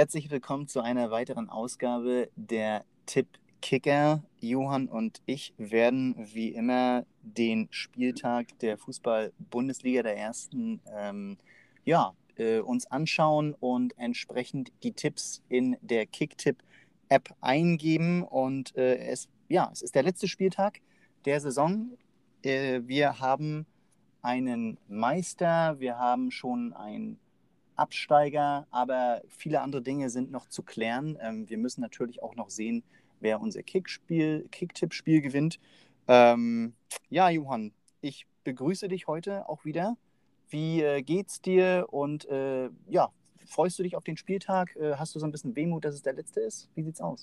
Herzlich willkommen zu einer weiteren Ausgabe der Tipp Kicker. Johann und ich werden wie immer den Spieltag der Fußball-Bundesliga der ersten ähm, ja, äh, uns anschauen und entsprechend die Tipps in der Kicktipp-App eingeben. Und äh, es, ja, es ist der letzte Spieltag der Saison. Äh, wir haben einen Meister, wir haben schon ein Absteiger, aber viele andere Dinge sind noch zu klären. Ähm, wir müssen natürlich auch noch sehen, wer unser Kickspiel, Kicktipp-Spiel gewinnt. Ähm, ja, Johann, ich begrüße dich heute auch wieder. Wie äh, geht's dir und äh, ja, freust du dich auf den Spieltag? Äh, hast du so ein bisschen Wehmut, dass es der letzte ist? Wie sieht's aus?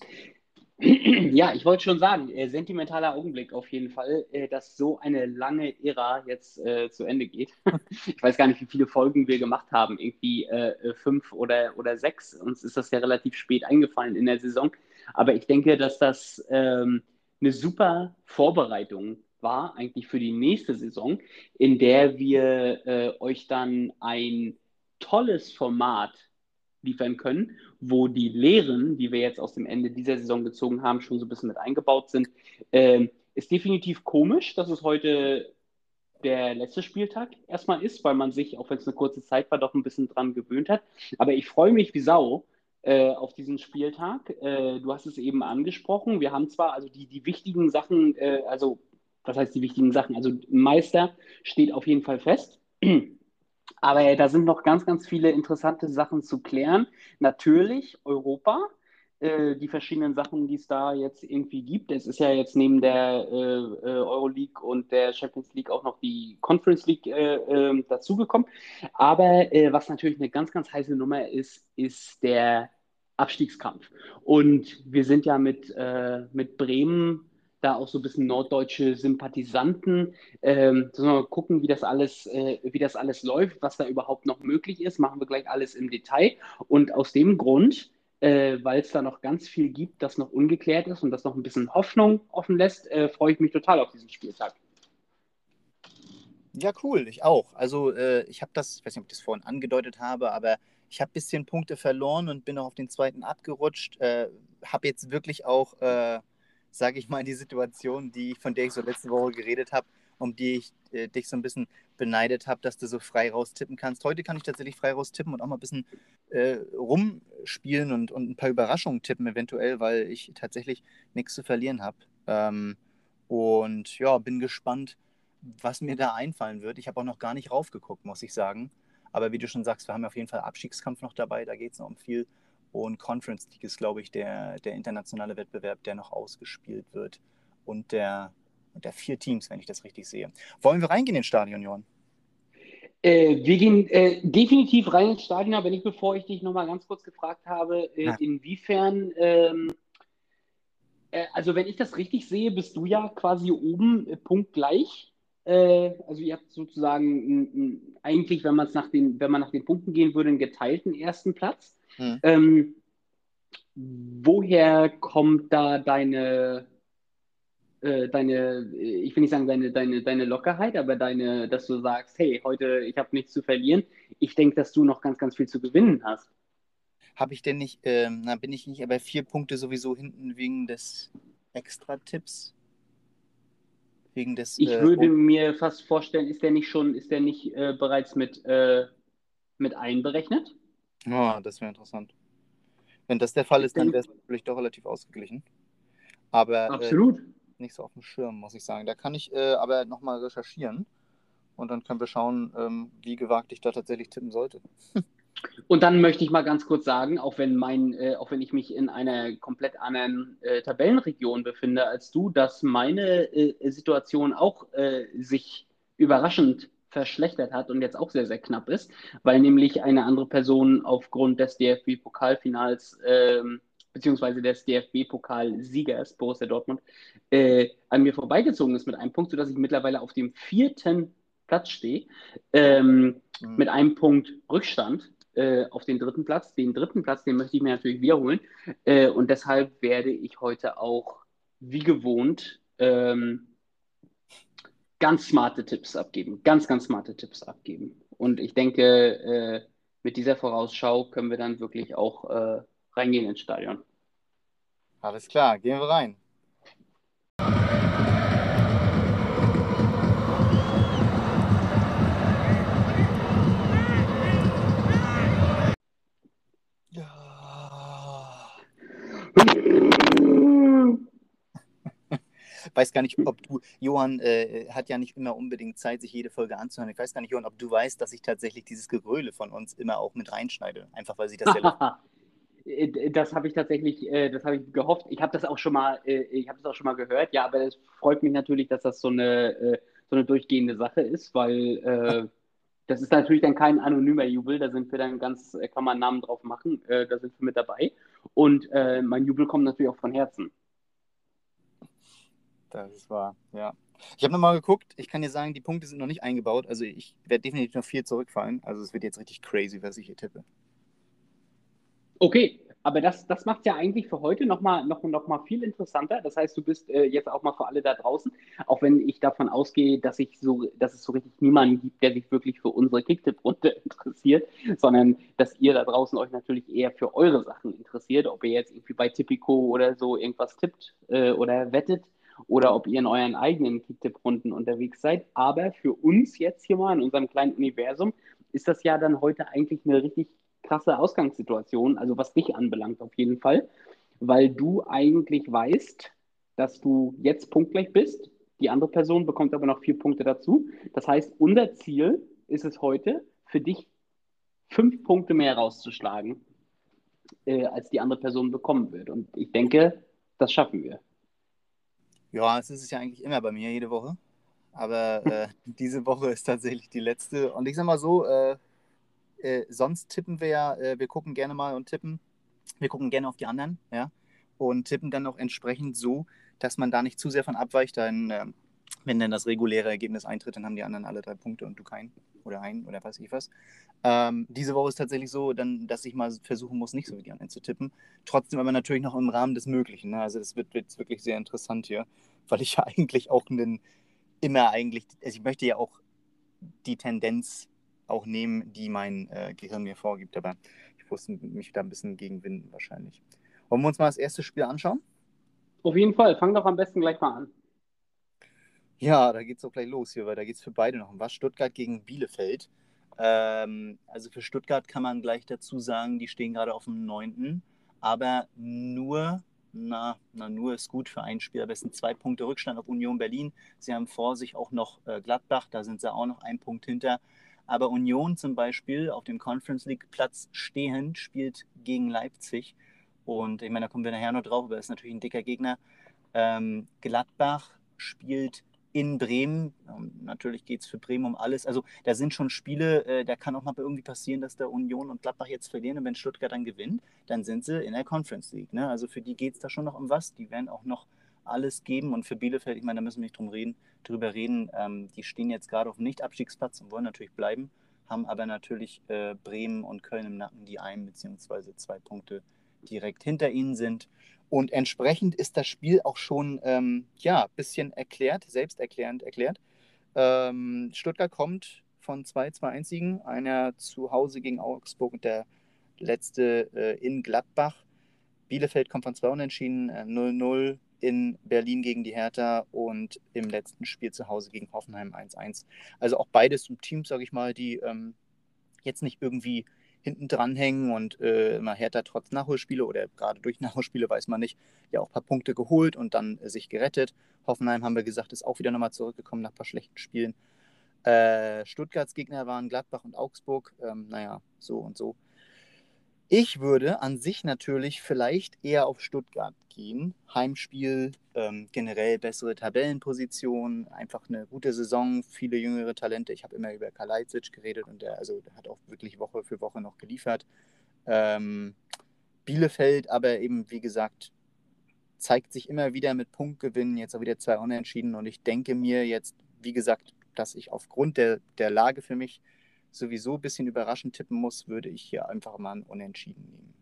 Ja, ich wollte schon sagen, äh, sentimentaler Augenblick auf jeden Fall, äh, dass so eine lange Ära jetzt äh, zu Ende geht. ich weiß gar nicht, wie viele Folgen wir gemacht haben, irgendwie äh, äh, fünf oder, oder sechs. Uns ist das ja relativ spät eingefallen in der Saison. Aber ich denke, dass das ähm, eine super Vorbereitung war, eigentlich für die nächste Saison, in der wir äh, euch dann ein tolles Format liefern können, wo die Lehren, die wir jetzt aus dem Ende dieser Saison gezogen haben, schon so ein bisschen mit eingebaut sind. Ähm, ist definitiv komisch, dass es heute der letzte Spieltag erstmal ist, weil man sich, auch wenn es eine kurze Zeit war, doch ein bisschen dran gewöhnt hat. Aber ich freue mich wie Sau äh, auf diesen Spieltag. Äh, du hast es eben angesprochen. Wir haben zwar also die, die wichtigen Sachen, äh, also was heißt die wichtigen Sachen? Also Meister steht auf jeden Fall fest. Aber da sind noch ganz, ganz viele interessante Sachen zu klären. Natürlich Europa, äh, die verschiedenen Sachen, die es da jetzt irgendwie gibt. Es ist ja jetzt neben der äh, äh Euroleague und der Champions League auch noch die Conference League äh, ähm, dazugekommen. Aber äh, was natürlich eine ganz, ganz heiße Nummer ist, ist der Abstiegskampf. Und wir sind ja mit, äh, mit Bremen da auch so ein bisschen norddeutsche Sympathisanten. Ähm, mal gucken, wie das alles, äh, wie das alles läuft, was da überhaupt noch möglich ist. Machen wir gleich alles im Detail. Und aus dem Grund, äh, weil es da noch ganz viel gibt, das noch ungeklärt ist und das noch ein bisschen Hoffnung offen lässt, äh, freue ich mich total auf diesen Spieltag. Ja, cool, ich auch. Also äh, ich habe das, ich weiß nicht, ob ich das vorhin angedeutet habe, aber ich habe ein bisschen Punkte verloren und bin auch auf den zweiten abgerutscht. Äh, habe jetzt wirklich auch äh, sage ich mal, die Situation, die, von der ich so letzte Woche geredet habe, um die ich äh, dich so ein bisschen beneidet habe, dass du so frei raus tippen kannst. Heute kann ich tatsächlich frei raus tippen und auch mal ein bisschen äh, rumspielen und, und ein paar Überraschungen tippen, eventuell, weil ich tatsächlich nichts zu verlieren habe. Ähm, und ja, bin gespannt, was mir da einfallen wird. Ich habe auch noch gar nicht raufgeguckt, muss ich sagen. Aber wie du schon sagst, wir haben auf jeden Fall Abstiegskampf noch dabei, da geht es noch um viel. Und Conference League ist, glaube ich, der, der internationale Wettbewerb, der noch ausgespielt wird. Und der, der vier Teams, wenn ich das richtig sehe. Wollen wir reingehen ins Stadion, Johann? Äh, wir gehen äh, definitiv rein ins Stadion, aber nicht bevor ich dich nochmal ganz kurz gefragt habe, äh, inwiefern, ähm, äh, also wenn ich das richtig sehe, bist du ja quasi oben äh, punktgleich. Äh, also ihr habt sozusagen eigentlich, wenn, nach den, wenn man nach den Punkten gehen würde, einen geteilten ersten Platz. Hm. Ähm, woher kommt da deine, äh, deine, ich will nicht sagen deine, deine, deine Lockerheit, aber deine, dass du sagst, hey, heute, ich habe nichts zu verlieren. Ich denke, dass du noch ganz, ganz viel zu gewinnen hast. Habe ich denn nicht, ähm, na, bin ich nicht aber vier Punkte sowieso hinten wegen des Extra-Tipps? Wegen des. Ich äh, würde mir fast vorstellen, ist der nicht schon, ist der nicht äh, bereits mit, äh, mit einberechnet? Oh, das wäre interessant. Wenn das der Fall ist, dann wäre es natürlich doch relativ ausgeglichen. Aber äh, Absolut. Äh, nicht so auf dem Schirm, muss ich sagen. Da kann ich äh, aber nochmal recherchieren und dann können wir schauen, ähm, wie gewagt ich da tatsächlich tippen sollte. Und dann möchte ich mal ganz kurz sagen, auch wenn mein, äh, auch wenn ich mich in einer komplett anderen äh, Tabellenregion befinde als du, dass meine äh, Situation auch äh, sich überraschend verschlechtert hat und jetzt auch sehr, sehr knapp ist, weil nämlich eine andere Person aufgrund des DFB-Pokalfinals ähm, beziehungsweise des DFB-Pokalsiegers Borussia Dortmund äh, an mir vorbeigezogen ist mit einem Punkt, sodass ich mittlerweile auf dem vierten Platz stehe, ähm, mhm. mit einem Punkt Rückstand äh, auf den dritten Platz. Den dritten Platz, den möchte ich mir natürlich wiederholen äh, und deshalb werde ich heute auch wie gewohnt ähm, ganz smarte Tipps abgeben. Ganz, ganz smarte Tipps abgeben. Und ich denke, äh, mit dieser Vorausschau können wir dann wirklich auch äh, reingehen ins Stadion. Alles klar, gehen wir rein. Weiß gar nicht, ob du, Johann äh, hat ja nicht immer unbedingt Zeit, sich jede Folge anzuhören. Ich weiß gar nicht, Johann, ob du weißt, dass ich tatsächlich dieses Gegröle von uns immer auch mit reinschneide. Einfach weil sie das ja. Äh, das habe ich tatsächlich, äh, das habe ich gehofft. Ich habe das auch schon mal, äh, ich habe das auch schon mal gehört. Ja, aber es freut mich natürlich, dass das so eine, äh, so eine durchgehende Sache ist, weil äh, das ist natürlich dann kein anonymer Jubel. Da sind wir dann ganz, äh, kann man einen Namen drauf machen. da sind wir mit dabei. Und mein Jubel kommt natürlich auch von Herzen. Das ist wahr, ja. Ich habe nochmal geguckt, ich kann dir sagen, die Punkte sind noch nicht eingebaut. Also ich werde definitiv noch viel zurückfallen. Also es wird jetzt richtig crazy, was ich hier tippe. Okay, aber das, das macht es ja eigentlich für heute nochmal noch, noch mal viel interessanter. Das heißt, du bist äh, jetzt auch mal für alle da draußen, auch wenn ich davon ausgehe, dass, ich so, dass es so richtig niemanden gibt, der sich wirklich für unsere Kicktipp-Runde interessiert, sondern dass ihr da draußen euch natürlich eher für eure Sachen interessiert, ob ihr jetzt irgendwie bei Tipico oder so irgendwas tippt äh, oder wettet oder ob ihr in euren eigenen Kicktipp-Runden unterwegs seid. Aber für uns jetzt hier mal in unserem kleinen Universum ist das ja dann heute eigentlich eine richtig krasse Ausgangssituation, also was dich anbelangt auf jeden Fall, weil du eigentlich weißt, dass du jetzt punktgleich bist. Die andere Person bekommt aber noch vier Punkte dazu. Das heißt, unser Ziel ist es heute, für dich fünf Punkte mehr rauszuschlagen, äh, als die andere Person bekommen wird. Und ich denke, das schaffen wir. Ja, es ist ja eigentlich immer bei mir jede Woche. Aber äh, diese Woche ist tatsächlich die letzte. Und ich sag mal so, äh, äh, sonst tippen wir ja, äh, wir gucken gerne mal und tippen. Wir gucken gerne auf die anderen, ja. Und tippen dann auch entsprechend so, dass man da nicht zu sehr von abweicht. Dann, äh, wenn dann das reguläre Ergebnis eintritt, dann haben die anderen alle drei Punkte und du keinen oder einen oder weiß ich was. Ähm, diese Woche ist tatsächlich so, dann, dass ich mal versuchen muss, nicht so wie die anderen zu tippen. Trotzdem aber natürlich noch im Rahmen des Möglichen. Ne? Also das wird jetzt wirklich sehr interessant hier, weil ich ja eigentlich auch einen, immer eigentlich, also ich möchte ja auch die Tendenz auch nehmen, die mein äh, Gehirn mir vorgibt. Aber ich wusste mich da ein bisschen gegenwinden wahrscheinlich. Wollen wir uns mal das erste Spiel anschauen? Auf jeden Fall. Fang doch am besten gleich mal an. Ja, da geht es auch gleich los hier, weil da geht es für beide noch um was. Stuttgart gegen Bielefeld. Ähm, also für Stuttgart kann man gleich dazu sagen, die stehen gerade auf dem 9. Aber nur, na, na, nur ist gut für ein Spiel. Am besten zwei Punkte Rückstand auf Union Berlin. Sie haben vor sich auch noch äh, Gladbach, da sind sie auch noch ein Punkt hinter. Aber Union zum Beispiel auf dem Conference League Platz stehend spielt gegen Leipzig. Und ich meine, da kommen wir nachher noch drauf, aber ist natürlich ein dicker Gegner. Ähm, Gladbach spielt in Bremen. Ähm, natürlich geht es für Bremen um alles. Also da sind schon Spiele, äh, da kann auch mal irgendwie passieren, dass der Union und Gladbach jetzt verlieren. Und wenn Stuttgart dann gewinnt, dann sind sie in der Conference League. Ne? Also für die geht es da schon noch um was. Die werden auch noch alles geben. Und für Bielefeld, ich meine, da müssen wir nicht drum reden, drüber reden. Ähm, die stehen jetzt gerade auf dem Nicht-Abstiegsplatz und wollen natürlich bleiben, haben aber natürlich äh, Bremen und Köln im Nacken, die ein bzw. zwei Punkte direkt hinter ihnen sind. Und entsprechend ist das Spiel auch schon ähm, ja, ein bisschen erklärt, selbsterklärend erklärt. Ähm, Stuttgart kommt von zwei 2-1-Siegen, einer zu Hause gegen Augsburg und der letzte äh, in Gladbach. Bielefeld kommt von zwei Unentschieden, äh, 0-0 in Berlin gegen die Hertha und im letzten Spiel zu Hause gegen Hoffenheim 1-1. Also auch beides Teams, sage ich mal, die ähm, jetzt nicht irgendwie hinten dranhängen und äh, man Hertha trotz Nachholspiele oder gerade durch Nachholspiele weiß man nicht, ja auch ein paar Punkte geholt und dann äh, sich gerettet. Hoffenheim haben wir gesagt, ist auch wieder nochmal zurückgekommen nach ein paar schlechten Spielen. Äh, Stuttgarts Gegner waren Gladbach und Augsburg. Ähm, naja, so und so. Ich würde an sich natürlich vielleicht eher auf Stuttgart gehen. Heimspiel, ähm, generell bessere Tabellenposition, einfach eine gute Saison, viele jüngere Talente. Ich habe immer über Kalajdzic geredet und der, also, der hat auch wirklich Woche für Woche noch geliefert. Ähm, Bielefeld aber eben, wie gesagt, zeigt sich immer wieder mit Punktgewinnen, jetzt auch wieder zwei Unentschieden. Und ich denke mir jetzt, wie gesagt, dass ich aufgrund der, der Lage für mich sowieso ein bisschen überraschend tippen muss, würde ich hier einfach mal ein Unentschieden nehmen.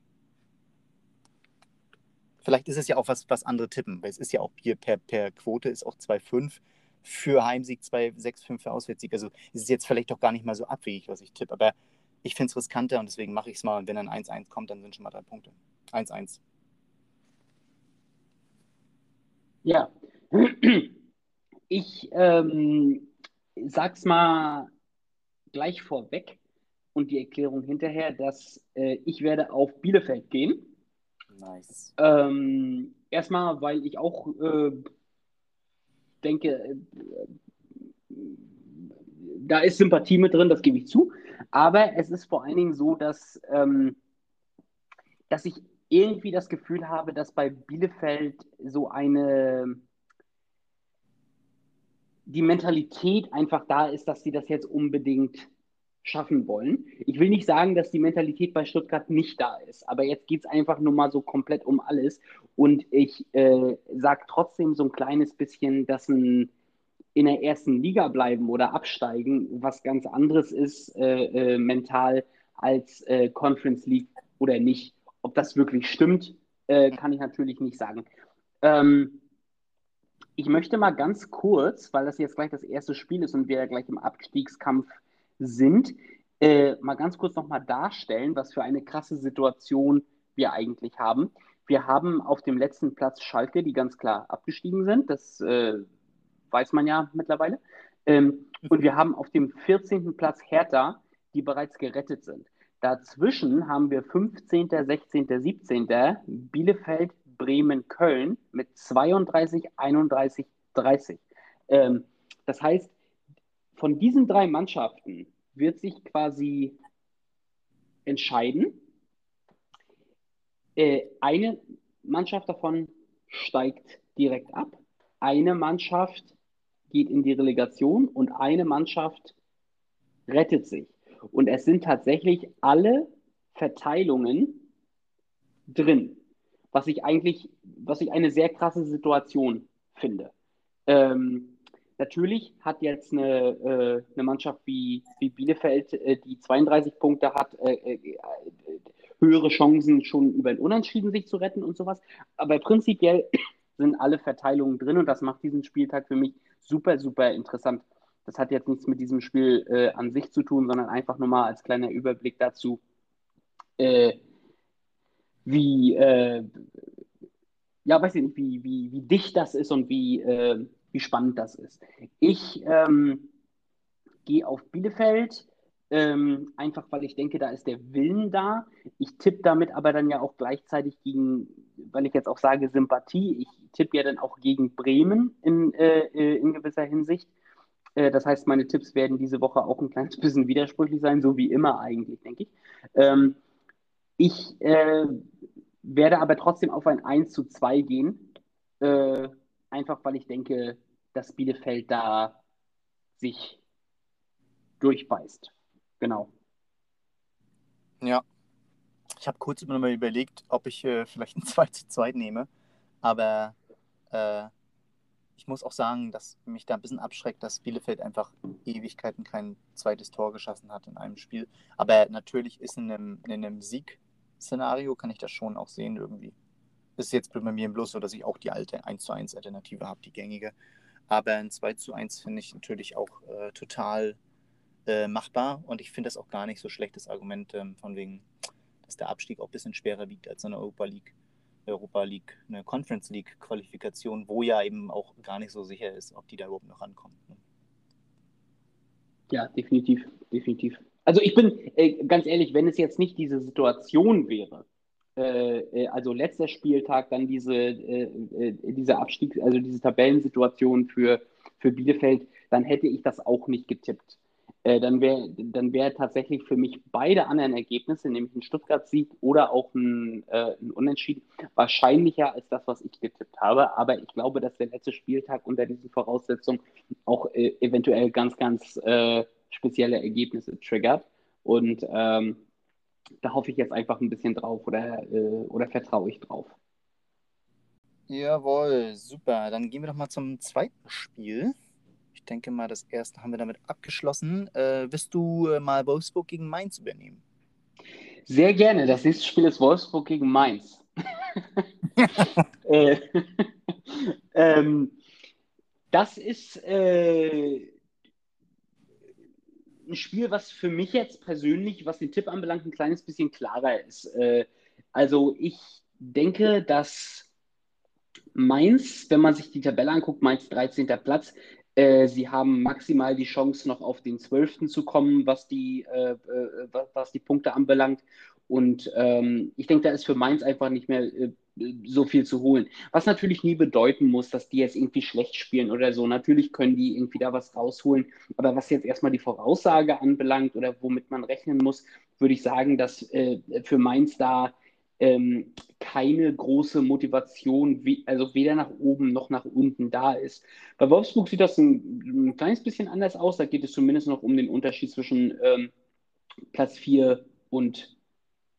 Vielleicht ist es ja auch was, was andere tippen, weil es ist ja auch hier per, per Quote ist auch 2,5 für Heimsieg, 2,65 für Auswärtssieg. Also es ist jetzt vielleicht doch gar nicht mal so abwegig, was ich tippe. Aber ich finde es riskanter und deswegen mache ich es mal. Und wenn dann 1-1 kommt, dann sind schon mal drei Punkte. 1-1. Ja. Ich ähm, sag's mal gleich vorweg und die Erklärung hinterher, dass äh, ich werde auf Bielefeld gehen. Nice. Ähm, erstmal, weil ich auch äh, denke, äh, da ist Sympathie mit drin, das gebe ich zu. Aber es ist vor allen Dingen so, dass, ähm, dass ich irgendwie das Gefühl habe, dass bei Bielefeld so eine die Mentalität einfach da ist, dass sie das jetzt unbedingt schaffen wollen. Ich will nicht sagen, dass die Mentalität bei Stuttgart nicht da ist, aber jetzt geht es einfach nur mal so komplett um alles. Und ich äh, sage trotzdem so ein kleines bisschen, dass ein in der ersten Liga bleiben oder absteigen, was ganz anderes ist äh, äh, mental als äh, Conference League oder nicht. Ob das wirklich stimmt, äh, kann ich natürlich nicht sagen. Ähm, ich möchte mal ganz kurz, weil das jetzt gleich das erste Spiel ist und wir ja gleich im Abstiegskampf sind, äh, mal ganz kurz nochmal darstellen, was für eine krasse Situation wir eigentlich haben. Wir haben auf dem letzten Platz Schalke, die ganz klar abgestiegen sind. Das äh, weiß man ja mittlerweile. Ähm, und wir haben auf dem 14. Platz Hertha, die bereits gerettet sind. Dazwischen haben wir 15., 16., 17. Bielefeld, Bremen, Köln mit 32, 31, 30. Ähm, das heißt, von diesen drei Mannschaften wird sich quasi entscheiden. Äh, eine Mannschaft davon steigt direkt ab, eine Mannschaft geht in die Relegation und eine Mannschaft rettet sich. Und es sind tatsächlich alle Verteilungen drin, was ich eigentlich, was ich eine sehr krasse Situation finde. Ähm, natürlich hat jetzt eine, äh, eine Mannschaft wie, wie Bielefeld, äh, die 32 Punkte hat, äh, äh, höhere Chancen schon über ein Unentschieden sich zu retten und sowas. Aber prinzipiell sind alle Verteilungen drin und das macht diesen Spieltag für mich super, super interessant. Das hat jetzt nichts mit diesem Spiel äh, an sich zu tun, sondern einfach nur mal als kleiner Überblick dazu, äh, wie, äh, ja, weiß ich nicht, wie, wie, wie dicht das ist und wie, äh, wie spannend das ist. Ich ähm, gehe auf Bielefeld, ähm, einfach weil ich denke, da ist der Willen da. Ich tippe damit aber dann ja auch gleichzeitig gegen, weil ich jetzt auch sage Sympathie, ich tippe ja dann auch gegen Bremen in, äh, äh, in gewisser Hinsicht. Äh, das heißt, meine Tipps werden diese Woche auch ein kleines bisschen widersprüchlich sein, so wie immer eigentlich, denke ich. Ähm, ich äh, werde aber trotzdem auf ein 1 zu 2 gehen, äh, einfach weil ich denke, dass Bielefeld da sich durchbeißt. Genau. Ja. Ich habe kurz immer mal überlegt, ob ich äh, vielleicht ein 2 zu 2 nehme, aber äh, ich muss auch sagen, dass mich da ein bisschen abschreckt, dass Bielefeld einfach Ewigkeiten kein zweites Tor geschossen hat in einem Spiel. Aber natürlich ist in einem, in einem Sieg-Szenario, kann ich das schon auch sehen irgendwie. Ist jetzt bei mir bloß so, dass ich auch die alte 1 zu 1 Alternative habe, die gängige. Aber ein 2 zu 1 finde ich natürlich auch äh, total äh, machbar und ich finde das auch gar nicht so schlechtes Argument ähm, von wegen, dass der Abstieg auch ein bisschen schwerer wiegt als eine Europa League. Europa League, eine Conference League Qualifikation, wo ja eben auch gar nicht so sicher ist, ob die da überhaupt noch rankommen. Ne? Ja, definitiv, definitiv. Also ich bin äh, ganz ehrlich, wenn es jetzt nicht diese Situation wäre, äh, äh also letzter Spieltag, dann diese, äh, äh, diese Abstieg, also diese Tabellensituation für, für Bielefeld, dann hätte ich das auch nicht getippt. Äh, dann wäre dann wär tatsächlich für mich beide anderen Ergebnisse, nämlich ein Stuttgart-Sieg oder auch ein, ein, Unentschieden, wahrscheinlicher als das, was ich getippt habe. Aber ich glaube, dass der letzte Spieltag unter diesen Voraussetzungen auch eventuell ganz, ganz spezielle Ergebnisse triggert. Und ähm, da hoffe ich jetzt einfach ein bisschen drauf oder, äh, oder vertraue ich drauf. Jawohl, super. Dann gehen wir doch mal zum zweiten Spiel denke mal, das erste haben wir damit abgeschlossen. Äh, wirst du äh, mal Wolfsburg gegen Mainz übernehmen? Sehr gerne. Das nächste Spiel ist Wolfsburg gegen Mainz. äh, ähm, das ist, äh, ein Spiel, was für mich jetzt persönlich, was den Tipp anbelangt, ein kleines bisschen klarer ist. Äh, also ich denke, dass Mainz, wenn man sich die Tabelle anguckt, Mainz 13. Platz, äh, sie haben maximal die Chance, noch auf den 12. zu kommen, was die, äh, äh, was die Punkte anbelangt. Und ähm, ich denke, da ist für Mainz einfach nicht mehr äh, so viel zu holen. Was natürlich nie bedeuten muss, dass die jetzt irgendwie schlecht spielen oder so. Natürlich können die irgendwie da was rausholen. Aber was jetzt erstmal die Voraussage anbelangt oder womit man rechnen muss, würde ich sagen, dass äh, für Mainz da ähm, keine große Motivation, wie, also weder nach oben noch nach unten da ist. Bei Wolfsburg sieht das ein, ein kleines bisschen anders aus. Da geht es zumindest noch um den Unterschied zwischen ähm, Platz 4 und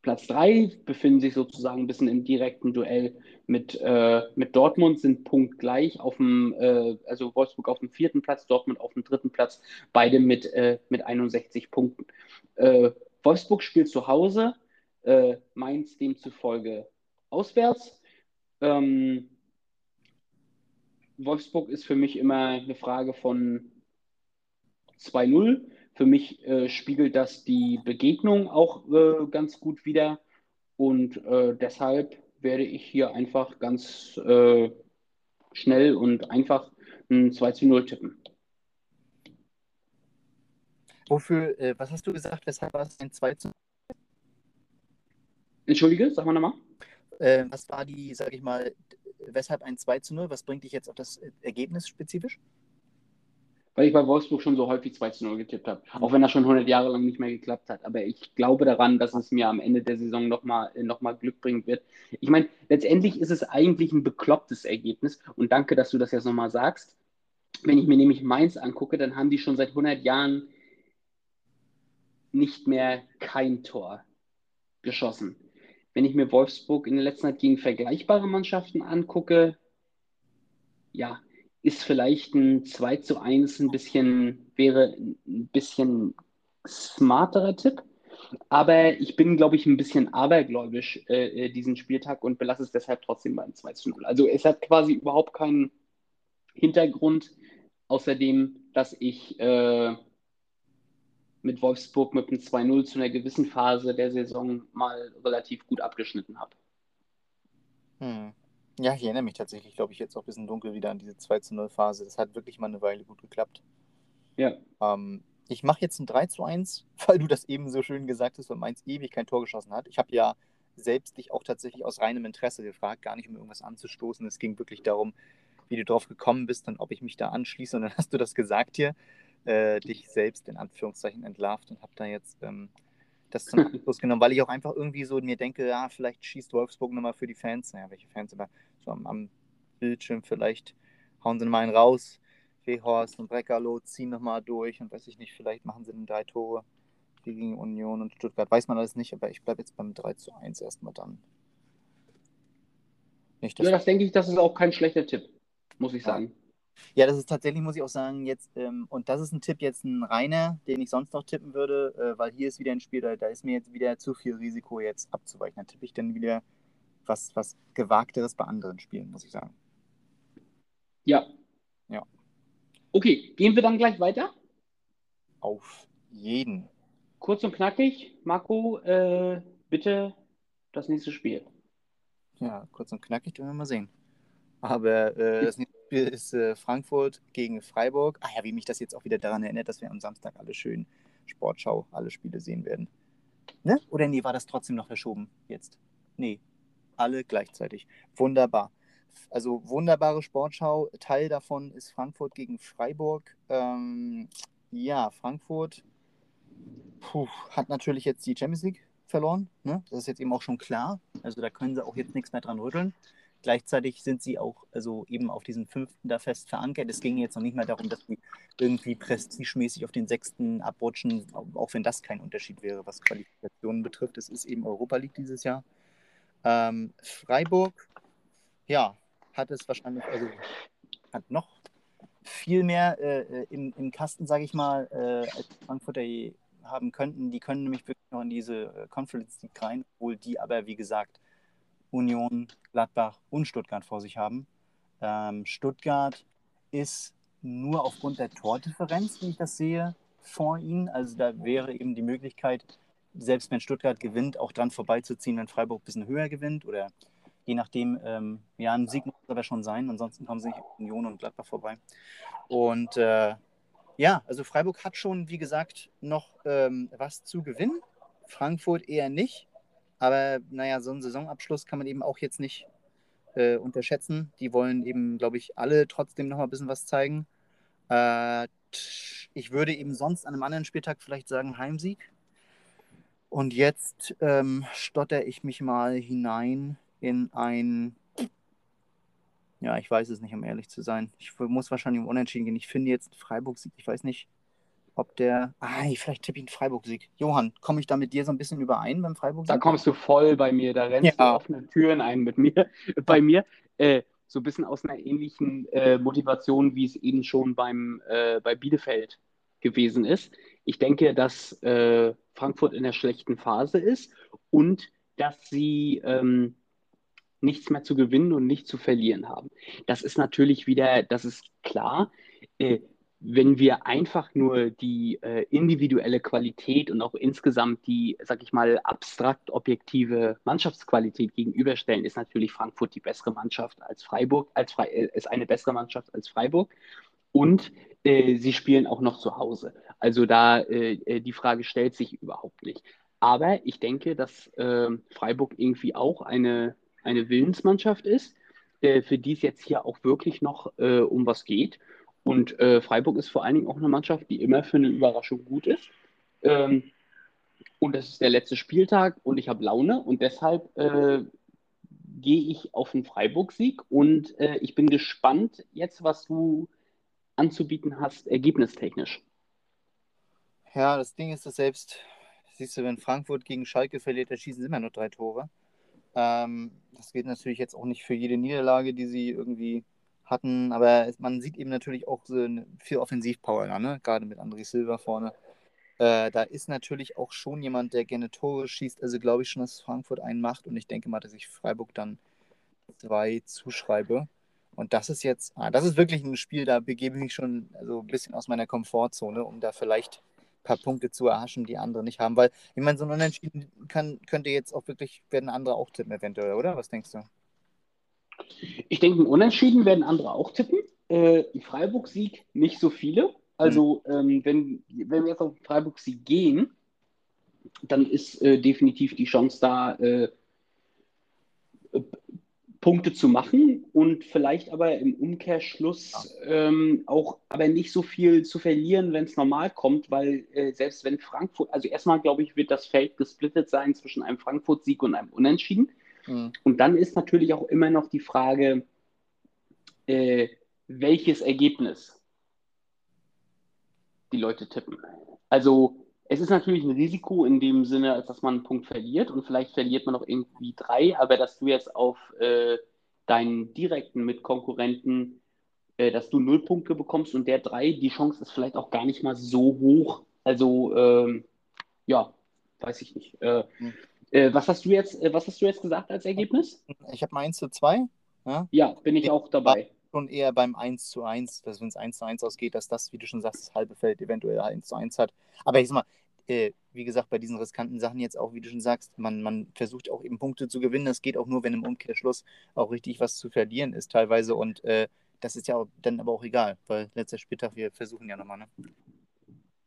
Platz 3, befinden sich sozusagen ein bisschen im direkten Duell mit, äh, mit Dortmund, sind punktgleich auf dem, äh, also Wolfsburg auf dem vierten Platz, Dortmund auf dem dritten Platz, beide mit, äh, mit 61 Punkten. Äh, Wolfsburg spielt zu Hause, äh, Mainz demzufolge auswärts. Ähm, Wolfsburg ist für mich immer eine Frage von 2-0. Für mich äh, spiegelt das die Begegnung auch äh, ganz gut wider. Und äh, deshalb werde ich hier einfach ganz äh, schnell und einfach ein 2 0 tippen. Wofür, äh, was hast du gesagt? Weshalb war es ein 2 0? Entschuldige, sag mal nochmal. Äh, was war die, sag ich mal, weshalb ein 2 zu 0? Was bringt dich jetzt auf das Ergebnis spezifisch? Weil ich bei Wolfsburg schon so häufig 2 zu 0 getippt habe. Auch wenn das schon 100 Jahre lang nicht mehr geklappt hat. Aber ich glaube daran, dass es mir am Ende der Saison nochmal noch mal Glück bringen wird. Ich meine, letztendlich ist es eigentlich ein beklopptes Ergebnis. Und danke, dass du das jetzt nochmal sagst. Wenn ich mir nämlich Mainz angucke, dann haben die schon seit 100 Jahren nicht mehr kein Tor geschossen. Wenn ich mir Wolfsburg in der letzten Zeit gegen vergleichbare Mannschaften angucke, ja, ist vielleicht ein 2 zu 1 ein bisschen, wäre ein bisschen smarterer Tipp. Aber ich bin, glaube ich, ein bisschen abergläubisch äh, äh diesen Spieltag und belasse es deshalb trotzdem beim 2 zu 0. Also es hat quasi überhaupt keinen Hintergrund, außerdem, dass ich äh, mit Wolfsburg mit einem 2-0 zu einer gewissen Phase der Saison mal relativ gut abgeschnitten habe. Hm. Ja, ich erinnere mich tatsächlich, glaube ich, jetzt auch ein bisschen dunkel wieder an diese 2 0 Phase. Das hat wirklich mal eine Weile gut geklappt. Ja. Ähm, ich mache jetzt ein 3 zu 1, weil du das eben so schön gesagt hast, weil Mainz ewig kein Tor geschossen hat. Ich habe ja selbst dich auch tatsächlich aus reinem Interesse gefragt, gar nicht um irgendwas anzustoßen. Es ging wirklich darum, wie du drauf gekommen bist und ob ich mich da anschließe. Und dann hast du das gesagt hier äh, dich selbst in Anführungszeichen entlarvt und habe da jetzt ähm, das zum Abschluss genommen, weil ich auch einfach irgendwie so mir denke, ja, vielleicht schießt Wolfsburg nochmal für die Fans. Naja, welche Fans, aber am, am Bildschirm vielleicht hauen sie mal einen raus. Wehorst und Breckerloh ziehen nochmal durch und weiß ich nicht, vielleicht machen sie dann drei Tore gegen Union und Stuttgart. Weiß man alles nicht, aber ich bleibe jetzt beim 3 zu 1 erstmal dann. Nicht, ja, das denke ich, das ist auch kein schlechter Tipp, muss ich sagen. Ja, das ist tatsächlich, muss ich auch sagen, jetzt, ähm, und das ist ein Tipp jetzt ein reiner, den ich sonst noch tippen würde, äh, weil hier ist wieder ein Spiel, da, da ist mir jetzt wieder zu viel Risiko, jetzt abzuweichen. Da tippe ich dann wieder was, was Gewagteres bei anderen Spielen, muss ich sagen. Ja. Ja. Okay, gehen wir dann gleich weiter? Auf jeden. Kurz und knackig, Marco, äh, bitte das nächste Spiel. Ja, kurz und knackig, werden wir mal sehen. Aber äh, das nächste Spiel ist äh, Frankfurt gegen Freiburg. Ah ja, wie mich das jetzt auch wieder daran erinnert, dass wir am Samstag alle schön Sportschau, alle Spiele sehen werden. Ne? Oder nee, war das trotzdem noch verschoben jetzt? Nee, alle gleichzeitig. Wunderbar. Also wunderbare Sportschau. Teil davon ist Frankfurt gegen Freiburg. Ähm, ja, Frankfurt puh, hat natürlich jetzt die Champions League verloren. Ne? Das ist jetzt eben auch schon klar. Also da können sie auch jetzt nichts mehr dran rütteln. Gleichzeitig sind sie auch also eben auf diesen fünften da fest verankert. Es ging jetzt noch nicht mehr darum, dass sie irgendwie prestigemäßig auf den sechsten abrutschen, auch wenn das kein Unterschied wäre, was Qualifikationen betrifft. Es ist eben Europa League dieses Jahr. Ähm, Freiburg, ja, hat es wahrscheinlich, also hat noch viel mehr äh, im, im Kasten, sage ich mal, äh, als Frankfurter je haben könnten. Die können nämlich wirklich noch in diese äh, Conference League rein, obwohl die aber, wie gesagt, Union, Gladbach und Stuttgart vor sich haben. Ähm, Stuttgart ist nur aufgrund der Tordifferenz, wie ich das sehe, vor ihnen. Also da wäre eben die Möglichkeit, selbst wenn Stuttgart gewinnt, auch dran vorbeizuziehen, wenn Freiburg ein bisschen höher gewinnt oder je nachdem, ähm, ja, ein Sieg muss aber schon sein, ansonsten kommen sie nicht Union und Gladbach vorbei. Und äh, ja, also Freiburg hat schon, wie gesagt, noch ähm, was zu gewinnen. Frankfurt eher nicht. Aber naja, so einen Saisonabschluss kann man eben auch jetzt nicht äh, unterschätzen. Die wollen eben, glaube ich, alle trotzdem noch mal ein bisschen was zeigen. Äh, ich würde eben sonst an einem anderen Spieltag vielleicht sagen Heimsieg. Und jetzt ähm, stotter ich mich mal hinein in ein. Ja, ich weiß es nicht, um ehrlich zu sein. Ich muss wahrscheinlich um Unentschieden gehen. Ich finde jetzt Freiburg-Sieg, ich weiß nicht, ob der. Ah, vielleicht tippe ich einen Freiburg-Sieg. Johann, komme ich da mit dir so ein bisschen überein beim Freiburg-Sieg? Da kommst du voll bei mir, da rennst ja. du offene Türen ein mit mir. bei mir. Äh, so ein bisschen aus einer ähnlichen äh, Motivation, wie es eben schon beim, äh, bei Bielefeld gewesen ist. Ich denke, dass äh, Frankfurt in der schlechten Phase ist und dass sie ähm, nichts mehr zu gewinnen und nicht zu verlieren haben. Das ist natürlich wieder, das ist klar. Äh, wenn wir einfach nur die äh, individuelle Qualität und auch insgesamt die, sag ich mal, abstrakt objektive Mannschaftsqualität gegenüberstellen, ist natürlich Frankfurt die bessere Mannschaft als Freiburg, als Fre äh, ist eine bessere Mannschaft als Freiburg. Und äh, sie spielen auch noch zu Hause. Also da äh, äh, die Frage stellt sich überhaupt nicht. Aber ich denke, dass ähm, Freiburg irgendwie auch eine, eine Willensmannschaft ist, äh, für die es jetzt hier auch wirklich noch um was geht. Und äh, Freiburg ist vor allen Dingen auch eine Mannschaft, die immer für eine Überraschung gut ist. Ähm, und das ist der letzte Spieltag und ich habe Laune und deshalb äh, gehe ich auf einen Freiburg-Sieg und äh, ich bin gespannt jetzt, was du anzubieten hast, ergebnistechnisch. Ja, das Ding ist dass selbst, siehst du, wenn Frankfurt gegen Schalke verliert, da schießen sie immer nur drei Tore. Ähm, das geht natürlich jetzt auch nicht für jede Niederlage, die sie irgendwie hatten, aber man sieht eben natürlich auch so viel Offensivpower da, ne? gerade mit André Silva vorne. Äh, da ist natürlich auch schon jemand, der gerne Tore schießt. Also glaube ich schon, dass Frankfurt einen macht und ich denke mal, dass ich Freiburg dann zwei zuschreibe. Und das ist jetzt, ah, das ist wirklich ein Spiel, da begebe ich mich schon also ein bisschen aus meiner Komfortzone, um da vielleicht ein paar Punkte zu erhaschen, die andere nicht haben. Weil, ich meine, so ein Unentschieden kann, könnte jetzt auch wirklich, werden andere auch tippen eventuell, oder? Was denkst du? Ich denke, ein Unentschieden werden andere auch tippen. Äh, ein Freiburg-Sieg nicht so viele. Also, mhm. ähm, wenn, wenn wir jetzt auf Freiburg-Sieg gehen, dann ist äh, definitiv die Chance da, äh, Punkte zu machen und vielleicht aber im Umkehrschluss ähm, auch aber nicht so viel zu verlieren, wenn es normal kommt, weil äh, selbst wenn Frankfurt, also erstmal glaube ich, wird das Feld gesplittet sein zwischen einem Frankfurt-Sieg und einem Unentschieden. Mhm. Und dann ist natürlich auch immer noch die Frage, äh, welches Ergebnis die Leute tippen. Also es ist natürlich ein Risiko in dem Sinne, als dass man einen Punkt verliert und vielleicht verliert man noch irgendwie drei, aber dass du jetzt auf äh, deinen direkten Mitkonkurrenten, äh, dass du null Punkte bekommst und der drei, die Chance ist vielleicht auch gar nicht mal so hoch. Also ähm, ja, weiß ich nicht. Äh, mhm. Äh, was, hast du jetzt, äh, was hast du jetzt gesagt als Ergebnis? Ich habe mal 1 zu 2. Ja, ja bin ich auch dabei. Schon eher beim 1 zu 1, dass wenn es 1 zu 1 ausgeht, dass das, wie du schon sagst, das halbe Feld eventuell 1 zu 1 hat. Aber ich sag mal, äh, wie gesagt, bei diesen riskanten Sachen jetzt auch, wie du schon sagst, man, man versucht auch eben Punkte zu gewinnen. Das geht auch nur, wenn im Umkehrschluss auch richtig was zu verlieren ist teilweise. Und äh, das ist ja auch, dann aber auch egal, weil letzter Spieltag, wir versuchen ja nochmal. Ne?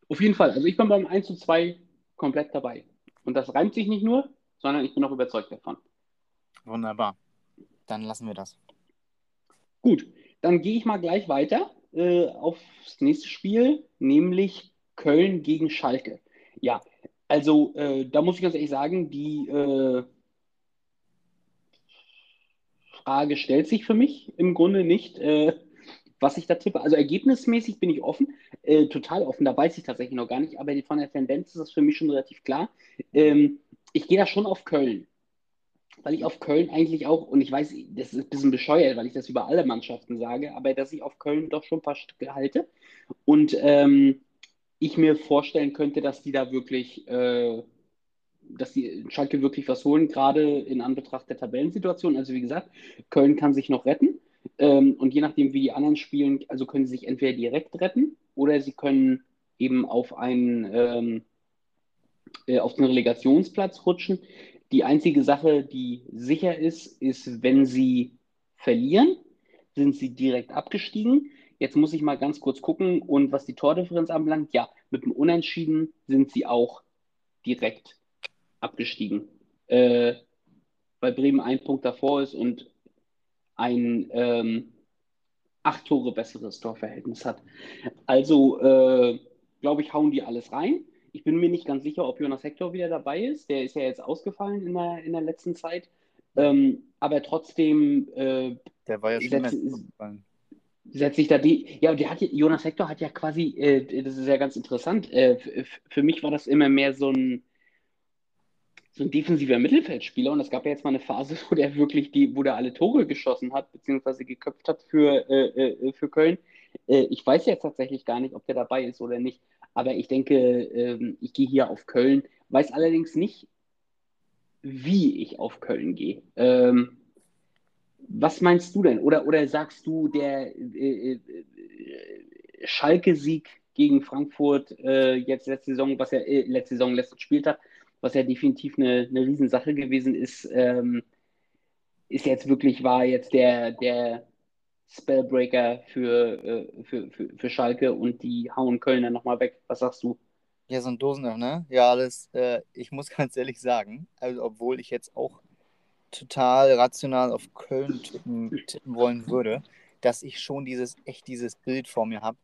Auf jeden Fall. Also ich bin beim 1 zu 2 komplett dabei. Und das reimt sich nicht nur, sondern ich bin auch überzeugt davon. Wunderbar. Dann lassen wir das. Gut, dann gehe ich mal gleich weiter äh, aufs nächste Spiel, nämlich Köln gegen Schalke. Ja, also äh, da muss ich ganz ehrlich sagen, die äh, Frage stellt sich für mich im Grunde nicht, äh, was ich da tippe. Also ergebnismäßig bin ich offen, äh, total offen, da weiß ich tatsächlich noch gar nicht, aber von der Tendenz ist das für mich schon relativ klar. Ähm, ich gehe da schon auf Köln. Weil ich auf Köln eigentlich auch, und ich weiß, das ist ein bisschen bescheuert, weil ich das über alle Mannschaften sage, aber dass ich auf Köln doch schon fast halte. Und ähm, ich mir vorstellen könnte, dass die da wirklich, äh, dass die Schalke wirklich was holen, gerade in Anbetracht der Tabellensituation. Also wie gesagt, Köln kann sich noch retten. Ähm, und je nachdem, wie die anderen spielen, also können sie sich entweder direkt retten oder sie können eben auf einen, ähm, äh, auf den Relegationsplatz rutschen. Die einzige Sache, die sicher ist, ist, wenn sie verlieren, sind sie direkt abgestiegen. Jetzt muss ich mal ganz kurz gucken. Und was die Tordifferenz anbelangt, ja, mit dem Unentschieden sind sie auch direkt abgestiegen. Äh, weil Bremen ein Punkt davor ist und ein ähm, acht Tore besseres Torverhältnis hat. Also, äh, glaube ich, hauen die alles rein. Ich bin mir nicht ganz sicher, ob Jonas Hector wieder dabei ist. Der ist ja jetzt ausgefallen in der, in der letzten Zeit. Ähm, aber trotzdem. Äh, der war ja schon setzt, setzt sich da die. Ja, der hat, Jonas Hector hat ja quasi, äh, das ist ja ganz interessant. Äh, für mich war das immer mehr so ein so ein defensiver Mittelfeldspieler und es gab ja jetzt mal eine Phase, wo der wirklich die, wo der alle Tore geschossen hat, beziehungsweise geköpft hat für, äh, äh, für Köln. Äh, ich weiß jetzt tatsächlich gar nicht, ob der dabei ist oder nicht, aber ich denke, ähm, ich gehe hier auf Köln, weiß allerdings nicht, wie ich auf Köln gehe. Ähm, was meinst du denn? Oder, oder sagst du, der äh, äh, Schalke-Sieg gegen Frankfurt äh, jetzt letzte Saison, was er letzte Saison, letztes gespielt hat, was ja definitiv eine, eine Riesensache gewesen ist, ähm, ist jetzt wirklich, war jetzt der, der Spellbreaker für, äh, für, für, für Schalke und die hauen Kölner nochmal weg. Was sagst du? Ja, so ein Dosener, ne? Ja, alles, äh, ich muss ganz ehrlich sagen, also obwohl ich jetzt auch total rational auf Köln tippen, tippen wollen würde, dass ich schon dieses, echt dieses Bild vor mir habe,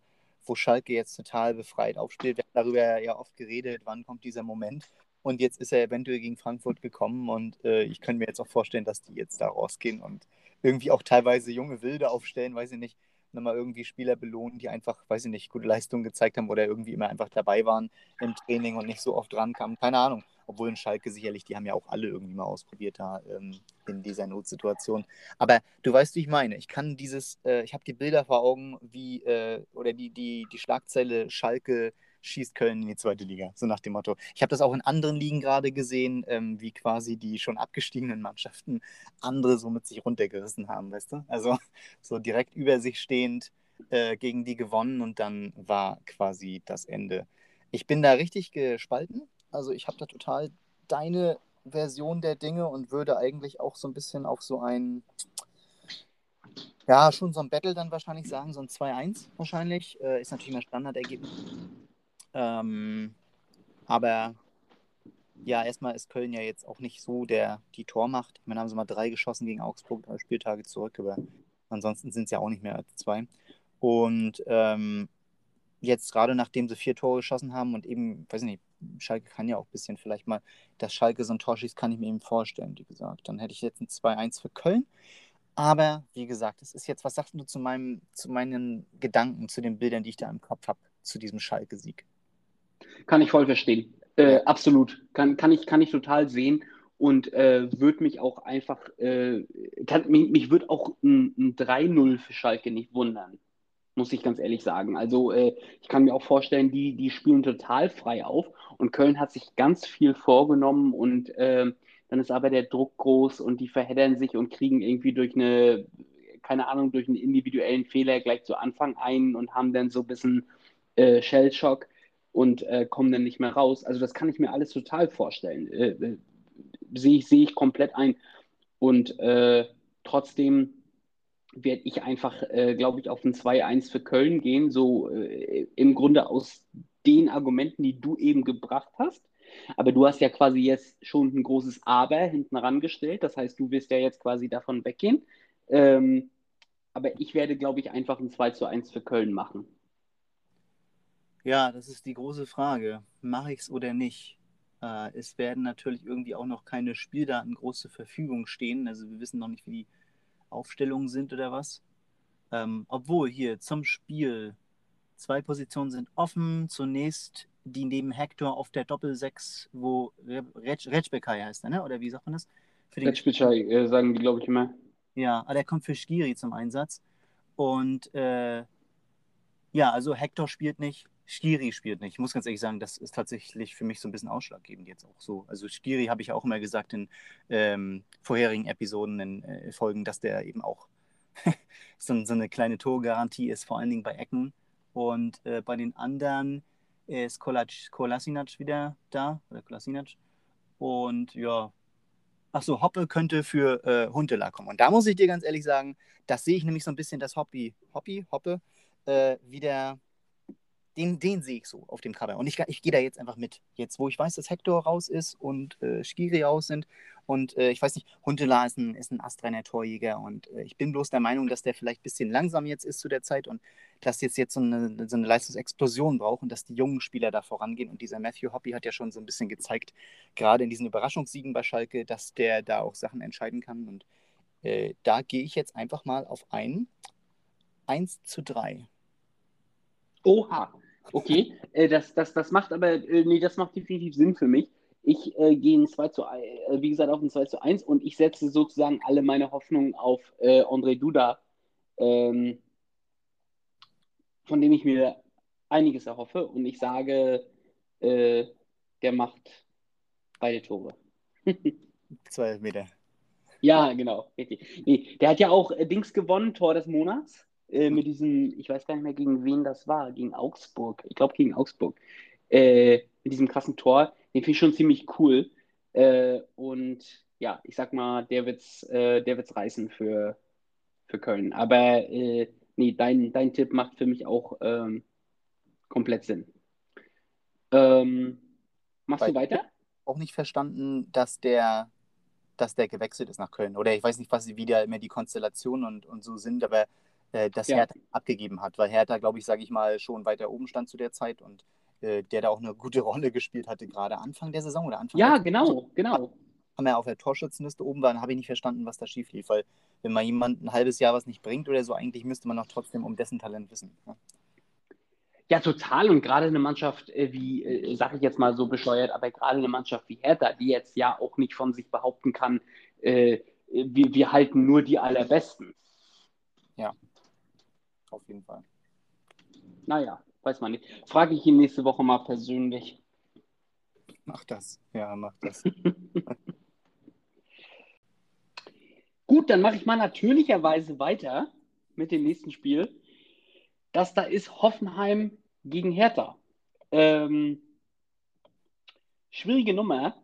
wo Schalke jetzt total befreit aufspielt. Wir haben darüber ja oft geredet, wann kommt dieser Moment. Und jetzt ist er eventuell gegen Frankfurt gekommen und äh, ich könnte mir jetzt auch vorstellen, dass die jetzt da rausgehen und irgendwie auch teilweise junge Wilde aufstellen, weiß ich nicht, nochmal irgendwie Spieler belohnen, die einfach, weiß ich nicht, gute Leistungen gezeigt haben oder irgendwie immer einfach dabei waren im Training und nicht so oft rankamen. Keine Ahnung. Obwohl in Schalke sicherlich, die haben ja auch alle irgendwie mal ausprobiert da ähm, in dieser Notsituation. Aber du weißt, wie ich meine. Ich kann dieses, äh, ich habe die Bilder vor Augen, wie, äh, oder die, die, die Schlagzeile Schalke schießt Köln in die zweite Liga, so nach dem Motto. Ich habe das auch in anderen Ligen gerade gesehen, ähm, wie quasi die schon abgestiegenen Mannschaften andere so mit sich runtergerissen haben, weißt du? Also so direkt über sich stehend äh, gegen die gewonnen und dann war quasi das Ende. Ich bin da richtig gespalten. Also ich habe da total deine Version der Dinge und würde eigentlich auch so ein bisschen auf so ein, ja, schon so ein Battle dann wahrscheinlich sagen, so ein 2-1 wahrscheinlich. Äh, ist natürlich ein Standardergebnis. Ähm, aber ja, erstmal ist Köln ja jetzt auch nicht so der, die Tormacht. Ich meine, haben sie mal drei geschossen gegen Augsburg, drei Spieltage zurück, aber ansonsten sind es ja auch nicht mehr als zwei. Und ähm, jetzt gerade nachdem sie vier Tore geschossen haben und eben, weiß ich nicht, Schalke kann ja auch ein bisschen vielleicht mal, dass Schalke so ein Tor schießt, kann ich mir eben vorstellen, wie gesagt. Dann hätte ich jetzt ein 2-1 für Köln. Aber wie gesagt, es ist jetzt, was sagst du zu, meinem, zu meinen Gedanken, zu den Bildern, die ich da im Kopf habe, zu diesem Schalke-Sieg? Kann ich voll verstehen. Äh, absolut. Kann, kann, ich, kann ich total sehen und äh, würde mich auch einfach, äh, kann, mich, mich würde auch ein, ein 3-0 für Schalke nicht wundern, muss ich ganz ehrlich sagen. Also äh, ich kann mir auch vorstellen, die, die spielen total frei auf und Köln hat sich ganz viel vorgenommen und äh, dann ist aber der Druck groß und die verheddern sich und kriegen irgendwie durch eine, keine Ahnung, durch einen individuellen Fehler gleich zu Anfang ein und haben dann so ein bisschen äh, Shellshock und äh, kommen dann nicht mehr raus. Also das kann ich mir alles total vorstellen. Äh, äh, Sehe ich, seh ich komplett ein. Und äh, trotzdem werde ich einfach, äh, glaube ich, auf ein 2-1 für Köln gehen, so äh, im Grunde aus den Argumenten, die du eben gebracht hast. Aber du hast ja quasi jetzt schon ein großes Aber hinten rangestellt. Das heißt, du wirst ja jetzt quasi davon weggehen. Ähm, aber ich werde, glaube ich, einfach ein 2 zu 1 für Köln machen. Ja, das ist die große Frage. Mache ich es oder nicht? Äh, es werden natürlich irgendwie auch noch keine Spieldaten groß zur Verfügung stehen. Also wir wissen noch nicht, wie die Aufstellungen sind oder was. Ähm, obwohl hier zum Spiel zwei Positionen sind offen. Zunächst die neben Hector auf der Doppel-6, wo Retschbekai heißt er, ne? oder wie sagt man das? Retschbekai äh, sagen die, glaube ich, immer. Ja, aber der kommt für Skiri zum Einsatz. Und äh, ja, also Hector spielt nicht, Skiri spielt nicht. Ich muss ganz ehrlich sagen, das ist tatsächlich für mich so ein bisschen ausschlaggebend jetzt auch so. Also Skiri habe ich auch immer gesagt in ähm, vorherigen Episoden, in äh, Folgen, dass der eben auch so, so, eine kleine Torgarantie ist, vor allen Dingen bei Ecken. Und äh, bei den anderen, ist Kolasinac wieder da, oder Kolasinac. Und ja, achso, Hoppe könnte für äh, Huntela kommen. Und da muss ich dir ganz ehrlich sagen, das sehe ich nämlich so ein bisschen das Hobby, Hobby, Hoppe, äh, wieder den, den sehe ich so auf dem Cover. Und ich, ich gehe da jetzt einfach mit. Jetzt, wo ich weiß, dass Hector raus ist und äh, Skiri raus sind. Und äh, ich weiß nicht, Huntela ist ein, ist ein astreiner Torjäger. Und äh, ich bin bloß der Meinung, dass der vielleicht ein bisschen langsam jetzt ist zu der Zeit und dass jetzt jetzt so eine, so eine Leistungsexplosion braucht und dass die jungen Spieler da vorangehen. Und dieser Matthew Hoppy hat ja schon so ein bisschen gezeigt, gerade in diesen Überraschungssiegen bei Schalke, dass der da auch Sachen entscheiden kann. Und äh, da gehe ich jetzt einfach mal auf ein 1 zu 3. Oha, Okay, äh, das, das, das macht aber, äh, nee, das macht definitiv Sinn für mich. Ich äh, gehe ein 2 zu, äh, wie gesagt, auf ein 2 zu 1 und ich setze sozusagen alle meine Hoffnungen auf äh, André Duda, ähm, von dem ich mir einiges erhoffe und ich sage, äh, der macht beide Tore. Zwei Meter. Ja, genau, richtig. Nee, der hat ja auch äh, Dings gewonnen, Tor des Monats äh, mit diesem, ich weiß gar nicht mehr, gegen wen das war, gegen Augsburg. Ich glaube, gegen Augsburg. Äh, mit diesem krassen Tor. Den finde ich schon ziemlich cool. Äh, und ja, ich sag mal, der wird's, äh, der wird's reißen für, für Köln. Aber äh, nee, dein, dein Tipp macht für mich auch ähm, komplett Sinn. Ähm, machst Weil du weiter? Auch nicht verstanden, dass der, dass der gewechselt ist nach Köln. Oder ich weiß nicht, was wie da immer die Konstellationen und, und so sind, aber äh, das ja. Hertha abgegeben hat, weil Hertha, glaube ich, sage ich mal, schon weiter oben stand zu der Zeit und äh, der da auch eine gute Rolle gespielt hatte, gerade Anfang der Saison oder Anfang Ja, genau, Saison. genau. Haben wir auf der Torschützenliste oben waren, habe ich nicht verstanden, was da schief lief, weil wenn mal jemand ein halbes Jahr was nicht bringt oder so, eigentlich müsste man doch trotzdem um dessen Talent wissen. Ja. Ja, total. Und gerade eine Mannschaft äh, wie, äh, sage ich jetzt mal so bescheuert, aber gerade eine Mannschaft wie Hertha, die jetzt ja auch nicht von sich behaupten kann, äh, wir, wir halten nur die Allerbesten. Ja, auf jeden Fall. Naja, weiß man nicht. Frage ich ihn nächste Woche mal persönlich. Mach das. Ja, mach das. Gut, dann mache ich mal natürlicherweise weiter mit dem nächsten Spiel. Das da ist Hoffenheim gegen Hertha. Ähm, schwierige Nummer,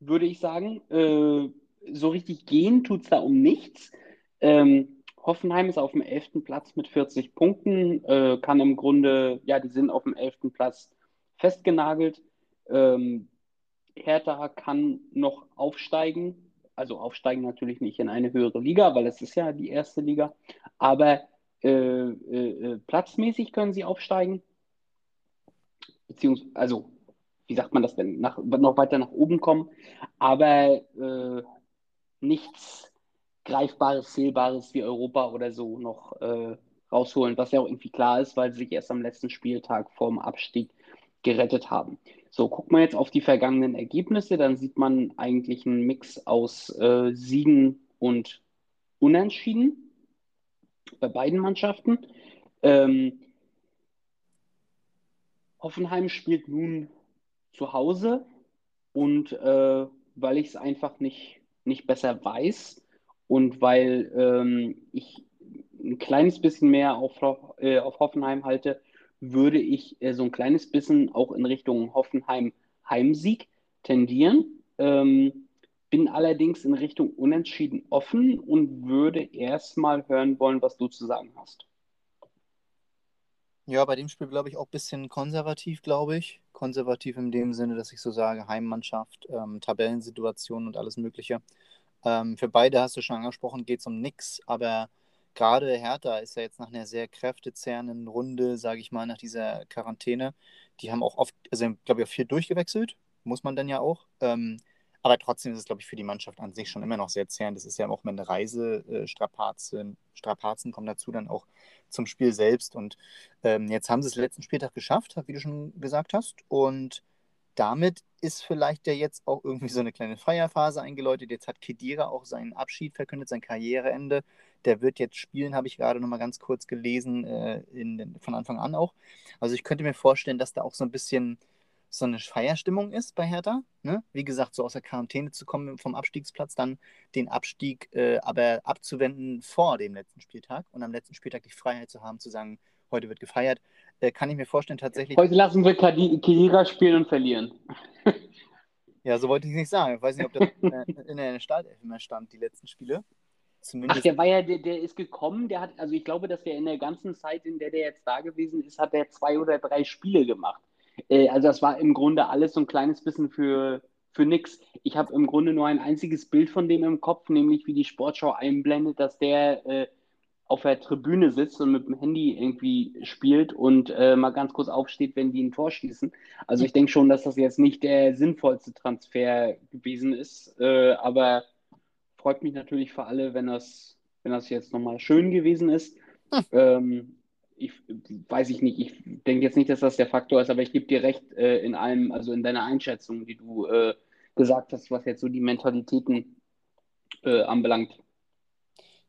würde ich sagen. Äh, so richtig gehen tut es da um nichts. Ähm, Hoffenheim ist auf dem 11. Platz mit 40 Punkten, äh, kann im Grunde, ja, die sind auf dem 11. Platz festgenagelt. Ähm, Hertha kann noch aufsteigen, also aufsteigen natürlich nicht in eine höhere Liga, weil es ist ja die erste Liga, aber äh, äh, äh platzmäßig können sie aufsteigen, beziehungsweise, also, wie sagt man das denn, nach, noch weiter nach oben kommen, aber äh, nichts Greifbares, Zählbares wie Europa oder so noch äh, rausholen, was ja auch irgendwie klar ist, weil sie sich erst am letzten Spieltag vorm Abstieg gerettet haben. So, guckt man jetzt auf die vergangenen Ergebnisse, dann sieht man eigentlich einen Mix aus äh, Siegen und Unentschieden bei beiden Mannschaften. Ähm, Hoffenheim spielt nun zu Hause und äh, weil ich es einfach nicht, nicht besser weiß, und weil ähm, ich ein kleines bisschen mehr auf, äh, auf Hoffenheim halte, würde ich äh, so ein kleines bisschen auch in Richtung Hoffenheim Heimsieg tendieren. Ähm, bin allerdings in Richtung Unentschieden offen und würde erstmal hören wollen, was du zu sagen hast. Ja, bei dem Spiel glaube ich auch ein bisschen konservativ, glaube ich. Konservativ in dem Sinne, dass ich so sage, Heimmannschaft, ähm, Tabellensituation und alles Mögliche. Ähm, für beide hast du schon angesprochen, geht es um nichts, aber gerade Hertha ist ja jetzt nach einer sehr kräftezehrenden Runde, sage ich mal, nach dieser Quarantäne. Die haben auch oft, also glaube ich, auch viel durchgewechselt, muss man dann ja auch. Ähm, aber trotzdem ist es, glaube ich, für die Mannschaft an sich schon immer noch sehr zehrend. Das ist ja auch immer eine Reise, äh, Strapazen, Strapazen kommen dazu dann auch zum Spiel selbst. Und ähm, jetzt haben sie es letzten Spieltag geschafft, wie du schon gesagt hast. Und damit ist vielleicht ja jetzt auch irgendwie so eine kleine Feierphase eingeläutet. Jetzt hat Kedira auch seinen Abschied verkündet, sein Karriereende. Der wird jetzt spielen, habe ich gerade noch mal ganz kurz gelesen, äh, in, von Anfang an auch. Also ich könnte mir vorstellen, dass da auch so ein bisschen so eine Feierstimmung ist bei Hertha. Ne? Wie gesagt, so aus der Quarantäne zu kommen vom Abstiegsplatz, dann den Abstieg äh, aber abzuwenden vor dem letzten Spieltag und am letzten Spieltag die Freiheit zu haben, zu sagen, heute wird gefeiert. Äh, kann ich mir vorstellen, tatsächlich. Heute lassen wir Kira spielen und verlieren. ja, so wollte ich es nicht sagen. Ich weiß nicht, ob das in der Startelf mehr stand, die letzten Spiele. Zumindest Ach, der war ja, der, der ist gekommen, der hat, also ich glaube, dass der in der ganzen Zeit, in der der jetzt da gewesen ist, hat er zwei oder drei Spiele gemacht. Äh, also das war im Grunde alles so ein kleines bisschen für, für nix. Ich habe im Grunde nur ein einziges Bild von dem im Kopf, nämlich wie die Sportschau einblendet, dass der äh, auf der Tribüne sitzt und mit dem Handy irgendwie spielt und äh, mal ganz kurz aufsteht, wenn die ein Tor schießen. Also ich denke schon, dass das jetzt nicht der sinnvollste Transfer gewesen ist, äh, aber freut mich natürlich für alle, wenn das, wenn das jetzt nochmal schön gewesen ist. Hm. Ähm, ich weiß ich nicht, ich denke jetzt nicht, dass das der Faktor ist, aber ich gebe dir recht äh, in allem, also in deiner Einschätzung, die du äh, gesagt hast, was jetzt so die Mentalitäten äh, anbelangt.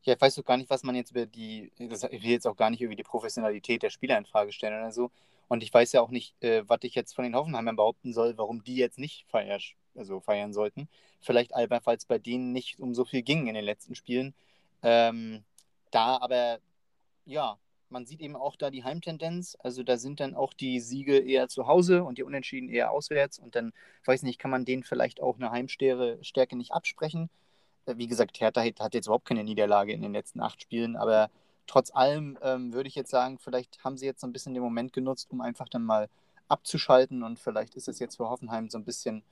Ja, ich weiß doch gar nicht, was man jetzt über die, ich will jetzt auch gar nicht über die Professionalität der Spieler in Frage stellen oder so. Und ich weiß ja auch nicht, äh, was ich jetzt von den Hoffenheimern behaupten soll, warum die jetzt nicht feiern, also feiern sollten. Vielleicht einfach, es bei denen nicht um so viel ging in den letzten Spielen. Ähm, da aber, ja, man sieht eben auch da die Heimtendenz. Also da sind dann auch die Siege eher zu Hause und die Unentschieden eher auswärts. Und dann, weiß nicht, kann man denen vielleicht auch eine Heimstärke nicht absprechen. Äh, wie gesagt, Hertha hat jetzt überhaupt keine Niederlage in den letzten acht Spielen, aber trotz allem ähm, würde ich jetzt sagen, vielleicht haben sie jetzt so ein bisschen den Moment genutzt, um einfach dann mal abzuschalten und vielleicht ist es jetzt für Hoffenheim so ein bisschen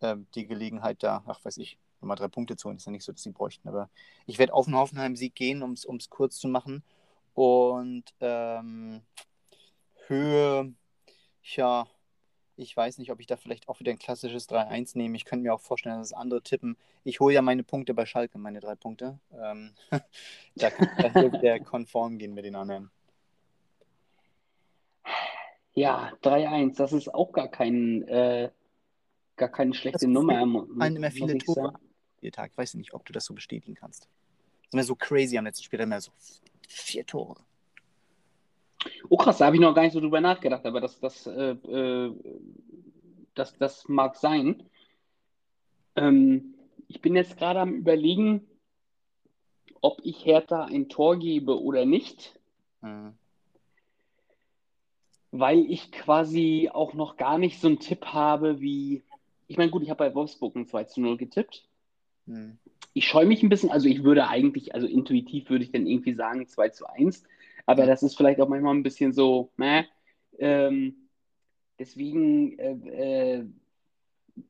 äh, die Gelegenheit da, ach weiß ich, nochmal drei Punkte zu holen. Ist ja nicht so, dass sie bräuchten, aber ich werde auf den Hoffenheim-Sieg gehen, um es kurz zu machen. Und ähm, Höhe, ja, ich weiß nicht, ob ich da vielleicht auch wieder ein klassisches 3-1 nehme. Ich könnte mir auch vorstellen, dass andere tippen. Ich hole ja meine Punkte bei Schalke, meine drei Punkte. Ähm, da kann ich wieder konform gehen mit den anderen. Ja, 3-1, das ist auch gar, kein, äh, gar keine schlechte Nummer. Fallen immer viele Tore am Tag. Ich weiß nicht, ob du das so bestätigen kannst. Das ist immer so crazy am letzten Spiel, immer so Vier Tore. Oh krass, da habe ich noch gar nicht so drüber nachgedacht, aber das, das, äh, äh, das, das mag sein. Ähm, ich bin jetzt gerade am überlegen, ob ich Hertha ein Tor gebe oder nicht. Mhm. Weil ich quasi auch noch gar nicht so einen Tipp habe wie. Ich meine, gut, ich habe bei Wolfsburg ein 2 zu 0 getippt. Mhm ich scheue mich ein bisschen, also ich würde eigentlich, also intuitiv würde ich dann irgendwie sagen 2 zu 1, aber das ist vielleicht auch manchmal ein bisschen so, ne? Ähm, deswegen äh, äh,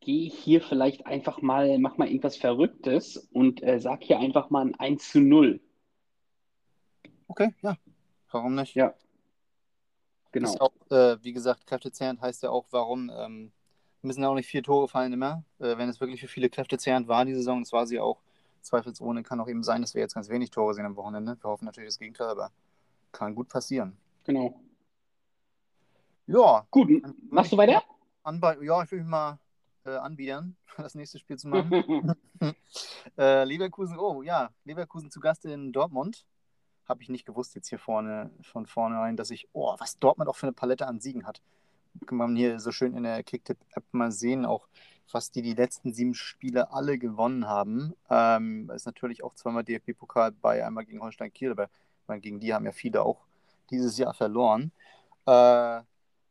gehe ich hier vielleicht einfach mal, mach mal irgendwas Verrücktes und äh, sag hier einfach mal ein 1 zu 0. Okay, ja. Warum nicht? Ja. Genau. Auch, äh, wie gesagt, kräftezehrend heißt ja auch, warum ähm, müssen auch nicht vier Tore fallen immer. Äh, wenn es wirklich für viele kräftezehrend war, die Saison, das war sie auch zweifelsohne. Kann auch eben sein, dass wir jetzt ganz wenig Tore sehen am Wochenende. Wir hoffen natürlich das Gegenteil, aber kann gut passieren. Genau. Ja. Gut, machst du weiter? Anbe ja, ich will mich mal äh, anbiedern, das nächste Spiel zu machen. äh, Leverkusen, oh ja, Leverkusen zu Gast in Dortmund. Habe ich nicht gewusst jetzt hier vorne, von vornherein, dass ich, oh, was Dortmund auch für eine Palette an Siegen hat. Kann man hier so schön in der Kicktip-App mal sehen, auch was die die letzten sieben Spiele alle gewonnen haben. Ähm, ist natürlich auch zweimal DFB-Pokal bei, einmal gegen Holstein Kiel, aber meine, gegen die haben ja viele auch dieses Jahr verloren. Äh,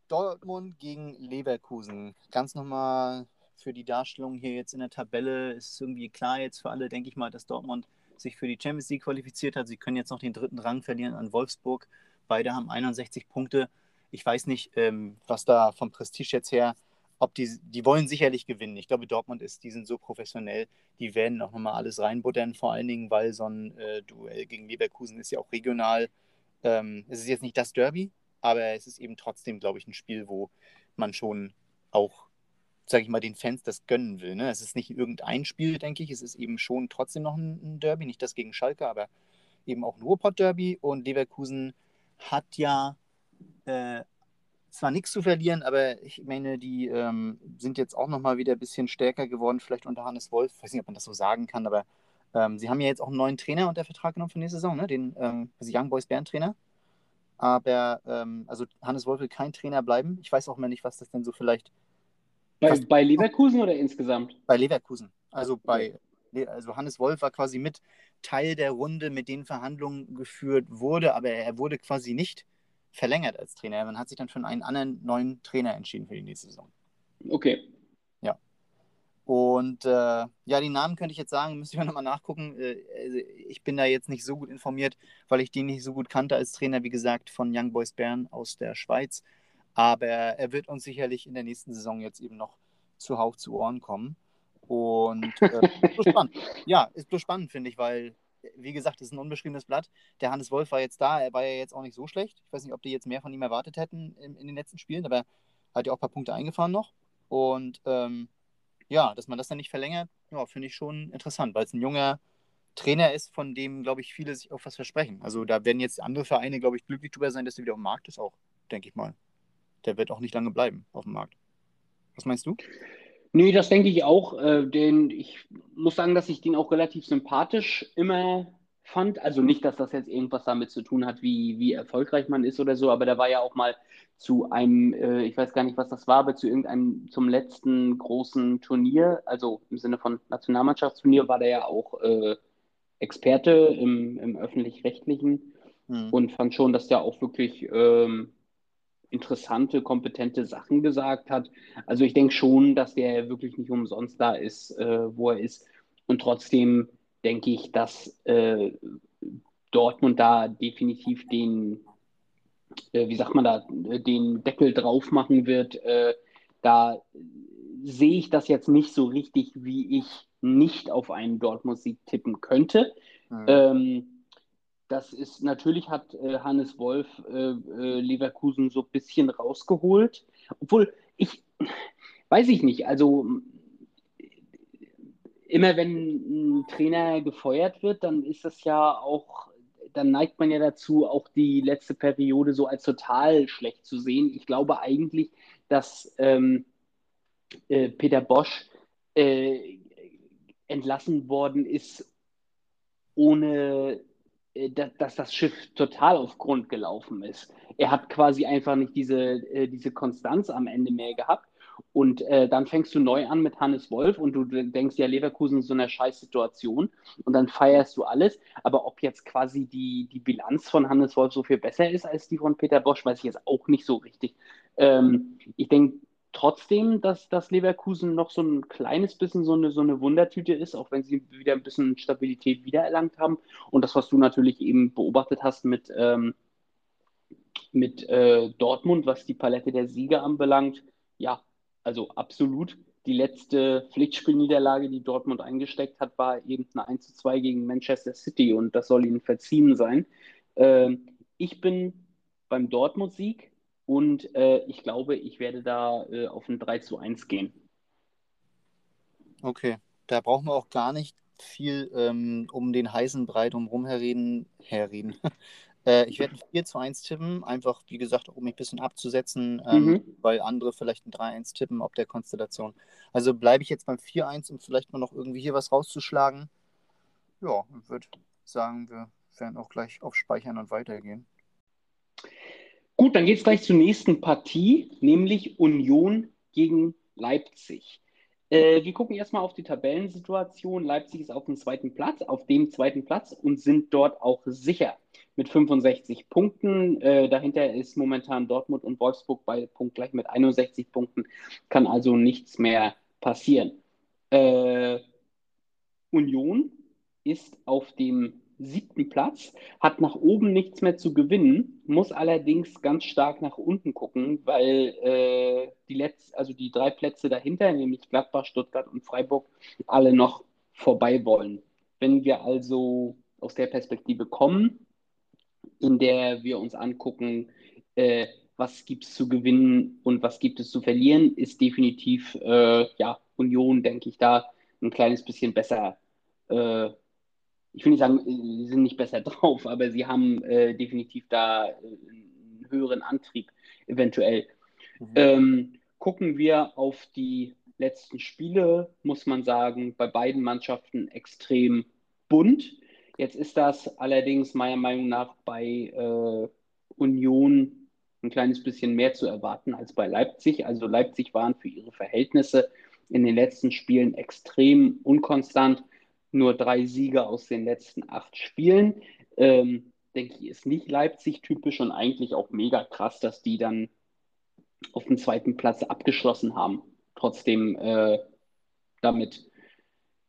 Dortmund gegen Leverkusen. Ganz nochmal für die Darstellung hier jetzt in der Tabelle ist irgendwie klar jetzt für alle, denke ich mal, dass Dortmund sich für die Champions League qualifiziert hat. Sie können jetzt noch den dritten Rang verlieren an Wolfsburg. Beide haben 61 Punkte. Ich weiß nicht, ähm, was da vom Prestige jetzt her ob die, die wollen sicherlich gewinnen. Ich glaube, Dortmund ist, die sind so professionell, die werden auch nochmal alles reinbuttern, vor allen Dingen, weil so ein äh, Duell gegen Leverkusen ist ja auch regional. Ähm, es ist jetzt nicht das Derby, aber es ist eben trotzdem, glaube ich, ein Spiel, wo man schon auch, sage ich mal, den Fans das gönnen will. Ne? Es ist nicht irgendein Spiel, denke ich, es ist eben schon trotzdem noch ein, ein Derby, nicht das gegen Schalke, aber eben auch ein Ruhrpott-Derby und Leverkusen hat ja äh, zwar nichts zu verlieren, aber ich meine, die ähm, sind jetzt auch nochmal wieder ein bisschen stärker geworden, vielleicht unter Hannes Wolf. Ich weiß nicht, ob man das so sagen kann, aber ähm, sie haben ja jetzt auch einen neuen Trainer unter Vertrag genommen für nächste Saison, ne? den ähm, also Young Boys Bern Trainer. Aber ähm, also Hannes Wolf will kein Trainer bleiben. Ich weiß auch mal nicht, was das denn so vielleicht. Bei, bei Leverkusen oder insgesamt? Bei Leverkusen. Also bei also Hannes Wolf war quasi mit Teil der Runde, mit den Verhandlungen geführt wurde, aber er wurde quasi nicht verlängert als Trainer. Man hat sich dann für einen anderen neuen Trainer entschieden für die nächste Saison. Okay. Ja. Und äh, ja, die Namen könnte ich jetzt sagen, müsste ich nochmal nachgucken. Äh, also ich bin da jetzt nicht so gut informiert, weil ich den nicht so gut kannte als Trainer, wie gesagt, von Young Boys Bern aus der Schweiz. Aber er wird uns sicherlich in der nächsten Saison jetzt eben noch zuhauf zu Ohren kommen. Und äh, ist spannend. Ja, ist bloß spannend, finde ich, weil, wie gesagt, es ist ein unbeschriebenes Blatt. Der Hannes Wolf war jetzt da, er war ja jetzt auch nicht so schlecht. Ich weiß nicht, ob die jetzt mehr von ihm erwartet hätten in, in den letzten Spielen, aber er hat ja auch ein paar Punkte eingefahren noch. Und ähm, ja, dass man das dann nicht verlängert, ja, finde ich schon interessant, weil es ein junger Trainer ist, von dem, glaube ich, viele sich auch was versprechen. Also da werden jetzt andere Vereine, glaube ich, glücklich drüber sein, dass er wieder auf dem Markt ist, auch, denke ich mal. Der wird auch nicht lange bleiben auf dem Markt. Was meinst du? Nee, das denke ich auch. Äh, den, ich muss sagen, dass ich den auch relativ sympathisch immer fand. Also nicht, dass das jetzt irgendwas damit zu tun hat, wie, wie erfolgreich man ist oder so, aber der war ja auch mal zu einem, äh, ich weiß gar nicht, was das war, aber zu irgendeinem, zum letzten großen Turnier, also im Sinne von Nationalmannschaftsturnier, war der ja auch äh, Experte im, im öffentlich-rechtlichen mhm. und fand schon, dass der auch wirklich ähm, interessante, kompetente Sachen gesagt hat. Also ich denke schon, dass der wirklich nicht umsonst da ist, äh, wo er ist. Und trotzdem denke ich, dass äh, Dortmund da definitiv den, äh, wie sagt man da, den Deckel drauf machen wird. Äh, da sehe ich das jetzt nicht so richtig, wie ich nicht auf einen Dortmund-Sieg tippen könnte. Mhm. Ähm, das ist natürlich hat äh, Hannes Wolf äh, äh, Leverkusen so ein bisschen rausgeholt. Obwohl ich weiß ich nicht, also immer wenn ein Trainer gefeuert wird, dann ist das ja auch, dann neigt man ja dazu, auch die letzte Periode so als total schlecht zu sehen. Ich glaube eigentlich, dass ähm, äh, Peter Bosch äh, entlassen worden ist, ohne dass das Schiff total auf Grund gelaufen ist. Er hat quasi einfach nicht diese, äh, diese Konstanz am Ende mehr gehabt. Und äh, dann fängst du neu an mit Hannes Wolf und du denkst, ja, Leverkusen ist so eine Scheißsituation und dann feierst du alles. Aber ob jetzt quasi die, die Bilanz von Hannes Wolf so viel besser ist als die von Peter Bosch, weiß ich jetzt auch nicht so richtig. Ähm, ich denke, trotzdem, dass, dass Leverkusen noch so ein kleines bisschen so eine, so eine Wundertüte ist, auch wenn sie wieder ein bisschen Stabilität wiedererlangt haben. Und das, was du natürlich eben beobachtet hast mit, ähm, mit äh, Dortmund, was die Palette der Sieger anbelangt, ja, also absolut. Die letzte Pflichtspielniederlage, die Dortmund eingesteckt hat, war eben eine 1 zu 2 gegen Manchester City und das soll ihnen verziehen sein. Ähm, ich bin beim Dortmund-Sieg und äh, ich glaube, ich werde da äh, auf ein 3 zu 1 gehen. Okay, da brauchen wir auch gar nicht viel ähm, um den heißen Brei drumherum herreden. herreden. äh, ich werde ein 4 zu 1 tippen, einfach wie gesagt, um mich ein bisschen abzusetzen, ähm, mhm. weil andere vielleicht ein 3-1 tippen, ob der Konstellation. Also bleibe ich jetzt beim 4-1, um vielleicht mal noch irgendwie hier was rauszuschlagen. Ja, und würde sagen, wir werden auch gleich auf Speichern und weitergehen. Gut, dann geht es gleich zur nächsten Partie, nämlich Union gegen Leipzig. Äh, wir gucken erstmal auf die Tabellensituation. Leipzig ist auf dem zweiten Platz, auf dem zweiten Platz und sind dort auch sicher mit 65 Punkten. Äh, dahinter ist momentan Dortmund und Wolfsburg beide punktgleich mit 61 Punkten. Kann also nichts mehr passieren. Äh, Union ist auf dem siebten Platz, hat nach oben nichts mehr zu gewinnen, muss allerdings ganz stark nach unten gucken, weil äh, die, Letz-, also die drei Plätze dahinter, nämlich Gladbach, Stuttgart und Freiburg, alle noch vorbei wollen. Wenn wir also aus der Perspektive kommen, in der wir uns angucken, äh, was gibt es zu gewinnen und was gibt es zu verlieren, ist definitiv äh, ja, Union, denke ich, da ein kleines bisschen besser äh, ich will nicht sagen, sie sind nicht besser drauf, aber sie haben äh, definitiv da äh, einen höheren Antrieb eventuell. Mhm. Ähm, gucken wir auf die letzten Spiele, muss man sagen, bei beiden Mannschaften extrem bunt. Jetzt ist das allerdings meiner Meinung nach bei äh, Union ein kleines bisschen mehr zu erwarten als bei Leipzig. Also Leipzig waren für ihre Verhältnisse in den letzten Spielen extrem unkonstant nur drei Siege aus den letzten acht Spielen. Ähm, denke ich, ist nicht Leipzig-typisch und eigentlich auch mega krass, dass die dann auf dem zweiten Platz abgeschlossen haben. Trotzdem äh, damit.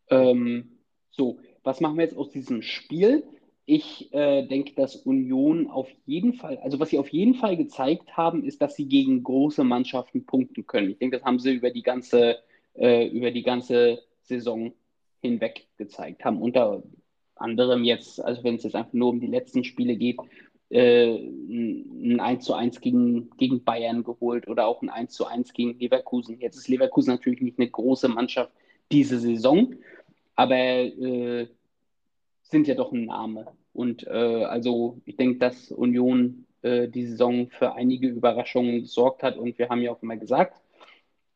Ähm, so, was machen wir jetzt aus diesem Spiel? Ich äh, denke, dass Union auf jeden Fall, also was sie auf jeden Fall gezeigt haben, ist, dass sie gegen große Mannschaften punkten können. Ich denke, das haben sie über die ganze, äh, über die ganze Saison hinweg gezeigt, haben unter anderem jetzt, also wenn es jetzt einfach nur um die letzten Spiele geht, äh, ein 1 zu 1 gegen, gegen Bayern geholt oder auch ein 1 zu 1 gegen Leverkusen. Jetzt ist Leverkusen natürlich nicht eine große Mannschaft diese Saison, aber äh, sind ja doch ein Name. Und äh, also ich denke, dass Union äh, die Saison für einige Überraschungen gesorgt hat. Und wir haben ja auch immer gesagt,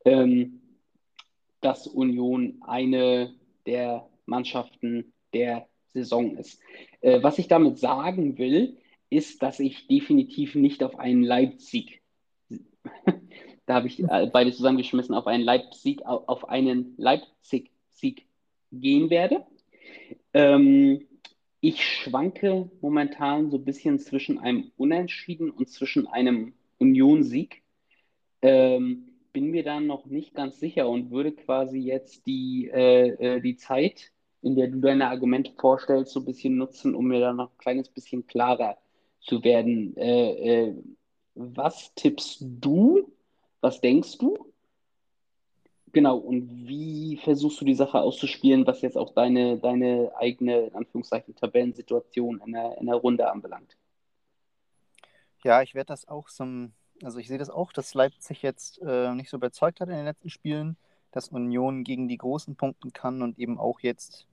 ähm, dass Union eine der Mannschaften der Saison ist. Äh, was ich damit sagen will, ist, dass ich definitiv nicht auf einen Leipzig, da habe ich äh, beide zusammengeschmissen, auf einen Leipzig, auf einen Leipzig-Sieg gehen werde. Ähm, ich schwanke momentan so ein bisschen zwischen einem Unentschieden und zwischen einem Union-Sieg. Ähm, bin mir da noch nicht ganz sicher und würde quasi jetzt die, äh, äh, die Zeit, in der du deine Argumente vorstellst, so ein bisschen nutzen, um mir da noch ein kleines bisschen klarer zu werden. Äh, äh, was tippst du? Was denkst du? Genau, und wie versuchst du die Sache auszuspielen, was jetzt auch deine, deine eigene, in Anführungszeichen, Tabellensituation in der, in der Runde anbelangt? Ja, ich werde das auch so, also ich sehe das auch, dass Leipzig jetzt äh, nicht so überzeugt hat in den letzten Spielen, dass Union gegen die Großen punkten kann und eben auch jetzt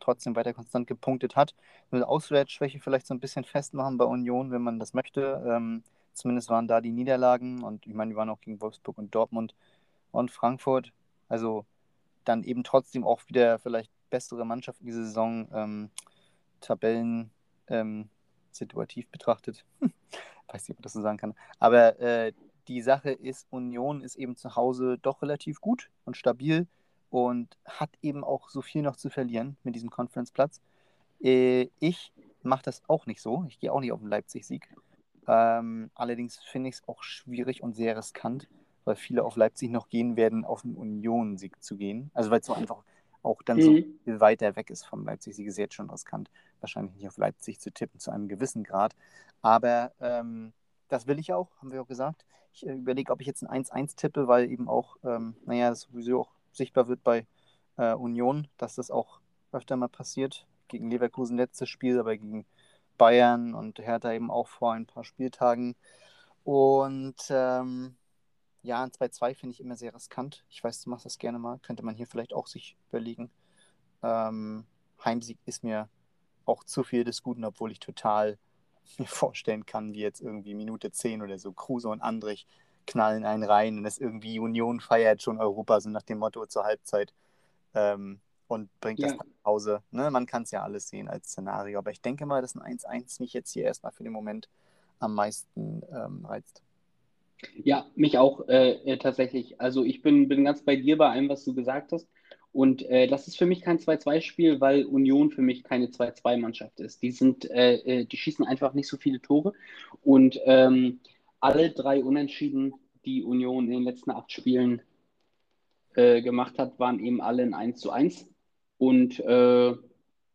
trotzdem weiter konstant gepunktet hat. Eine Auswärtsschwäche vielleicht so ein bisschen festmachen bei Union, wenn man das möchte. Ähm, zumindest waren da die Niederlagen und ich meine, die waren auch gegen Wolfsburg und Dortmund und Frankfurt. Also dann eben trotzdem auch wieder vielleicht bessere Mannschaft in dieser Saison, ähm, Tabellen ähm, situativ betrachtet. Weiß nicht, ob man das so sagen kann. Aber äh, die Sache ist, Union ist eben zu Hause doch relativ gut und stabil und hat eben auch so viel noch zu verlieren mit diesem Conference-Platz. Äh, ich mache das auch nicht so. Ich gehe auch nicht auf den Leipzig-Sieg. Ähm, allerdings finde ich es auch schwierig und sehr riskant, weil viele auf Leipzig noch gehen werden, auf einen Union-Sieg zu gehen. Also weil es so einfach auch dann mhm. so viel weiter weg ist vom Leipzig-Sieg, ist jetzt schon riskant, wahrscheinlich nicht auf Leipzig zu tippen, zu einem gewissen Grad. Aber ähm, das will ich auch, haben wir auch gesagt. Ich äh, überlege, ob ich jetzt ein 1-1 tippe, weil eben auch, ähm, naja, das sowieso auch sichtbar wird bei äh, Union, dass das auch öfter mal passiert. Gegen Leverkusen letztes Spiel, aber gegen Bayern und Hertha eben auch vor ein paar Spieltagen. Und ähm, ja, ein 2-2 finde ich immer sehr riskant. Ich weiß, du machst das gerne mal. Könnte man hier vielleicht auch sich überlegen. Ähm, Heimsieg ist mir auch zu viel des Guten, obwohl ich total mir vorstellen kann, wie jetzt irgendwie Minute 10 oder so Kruse und Andrich knallen einen rein und es irgendwie Union feiert schon Europa, so nach dem Motto zur Halbzeit ähm, und bringt ja. das nach Hause. Ne? Man kann es ja alles sehen als Szenario, aber ich denke mal, dass ein 1-1 mich jetzt hier erstmal für den Moment am meisten ähm, reizt. Ja, mich auch äh, äh, tatsächlich. Also ich bin, bin ganz bei dir bei allem, was du gesagt hast. Und äh, das ist für mich kein 2-2-Spiel, weil Union für mich keine 2-2-Mannschaft ist. Die sind, äh, äh, die schießen einfach nicht so viele Tore. Und ähm, alle drei Unentschieden, die Union in den letzten acht Spielen äh, gemacht hat, waren eben alle in 1 zu 1. Und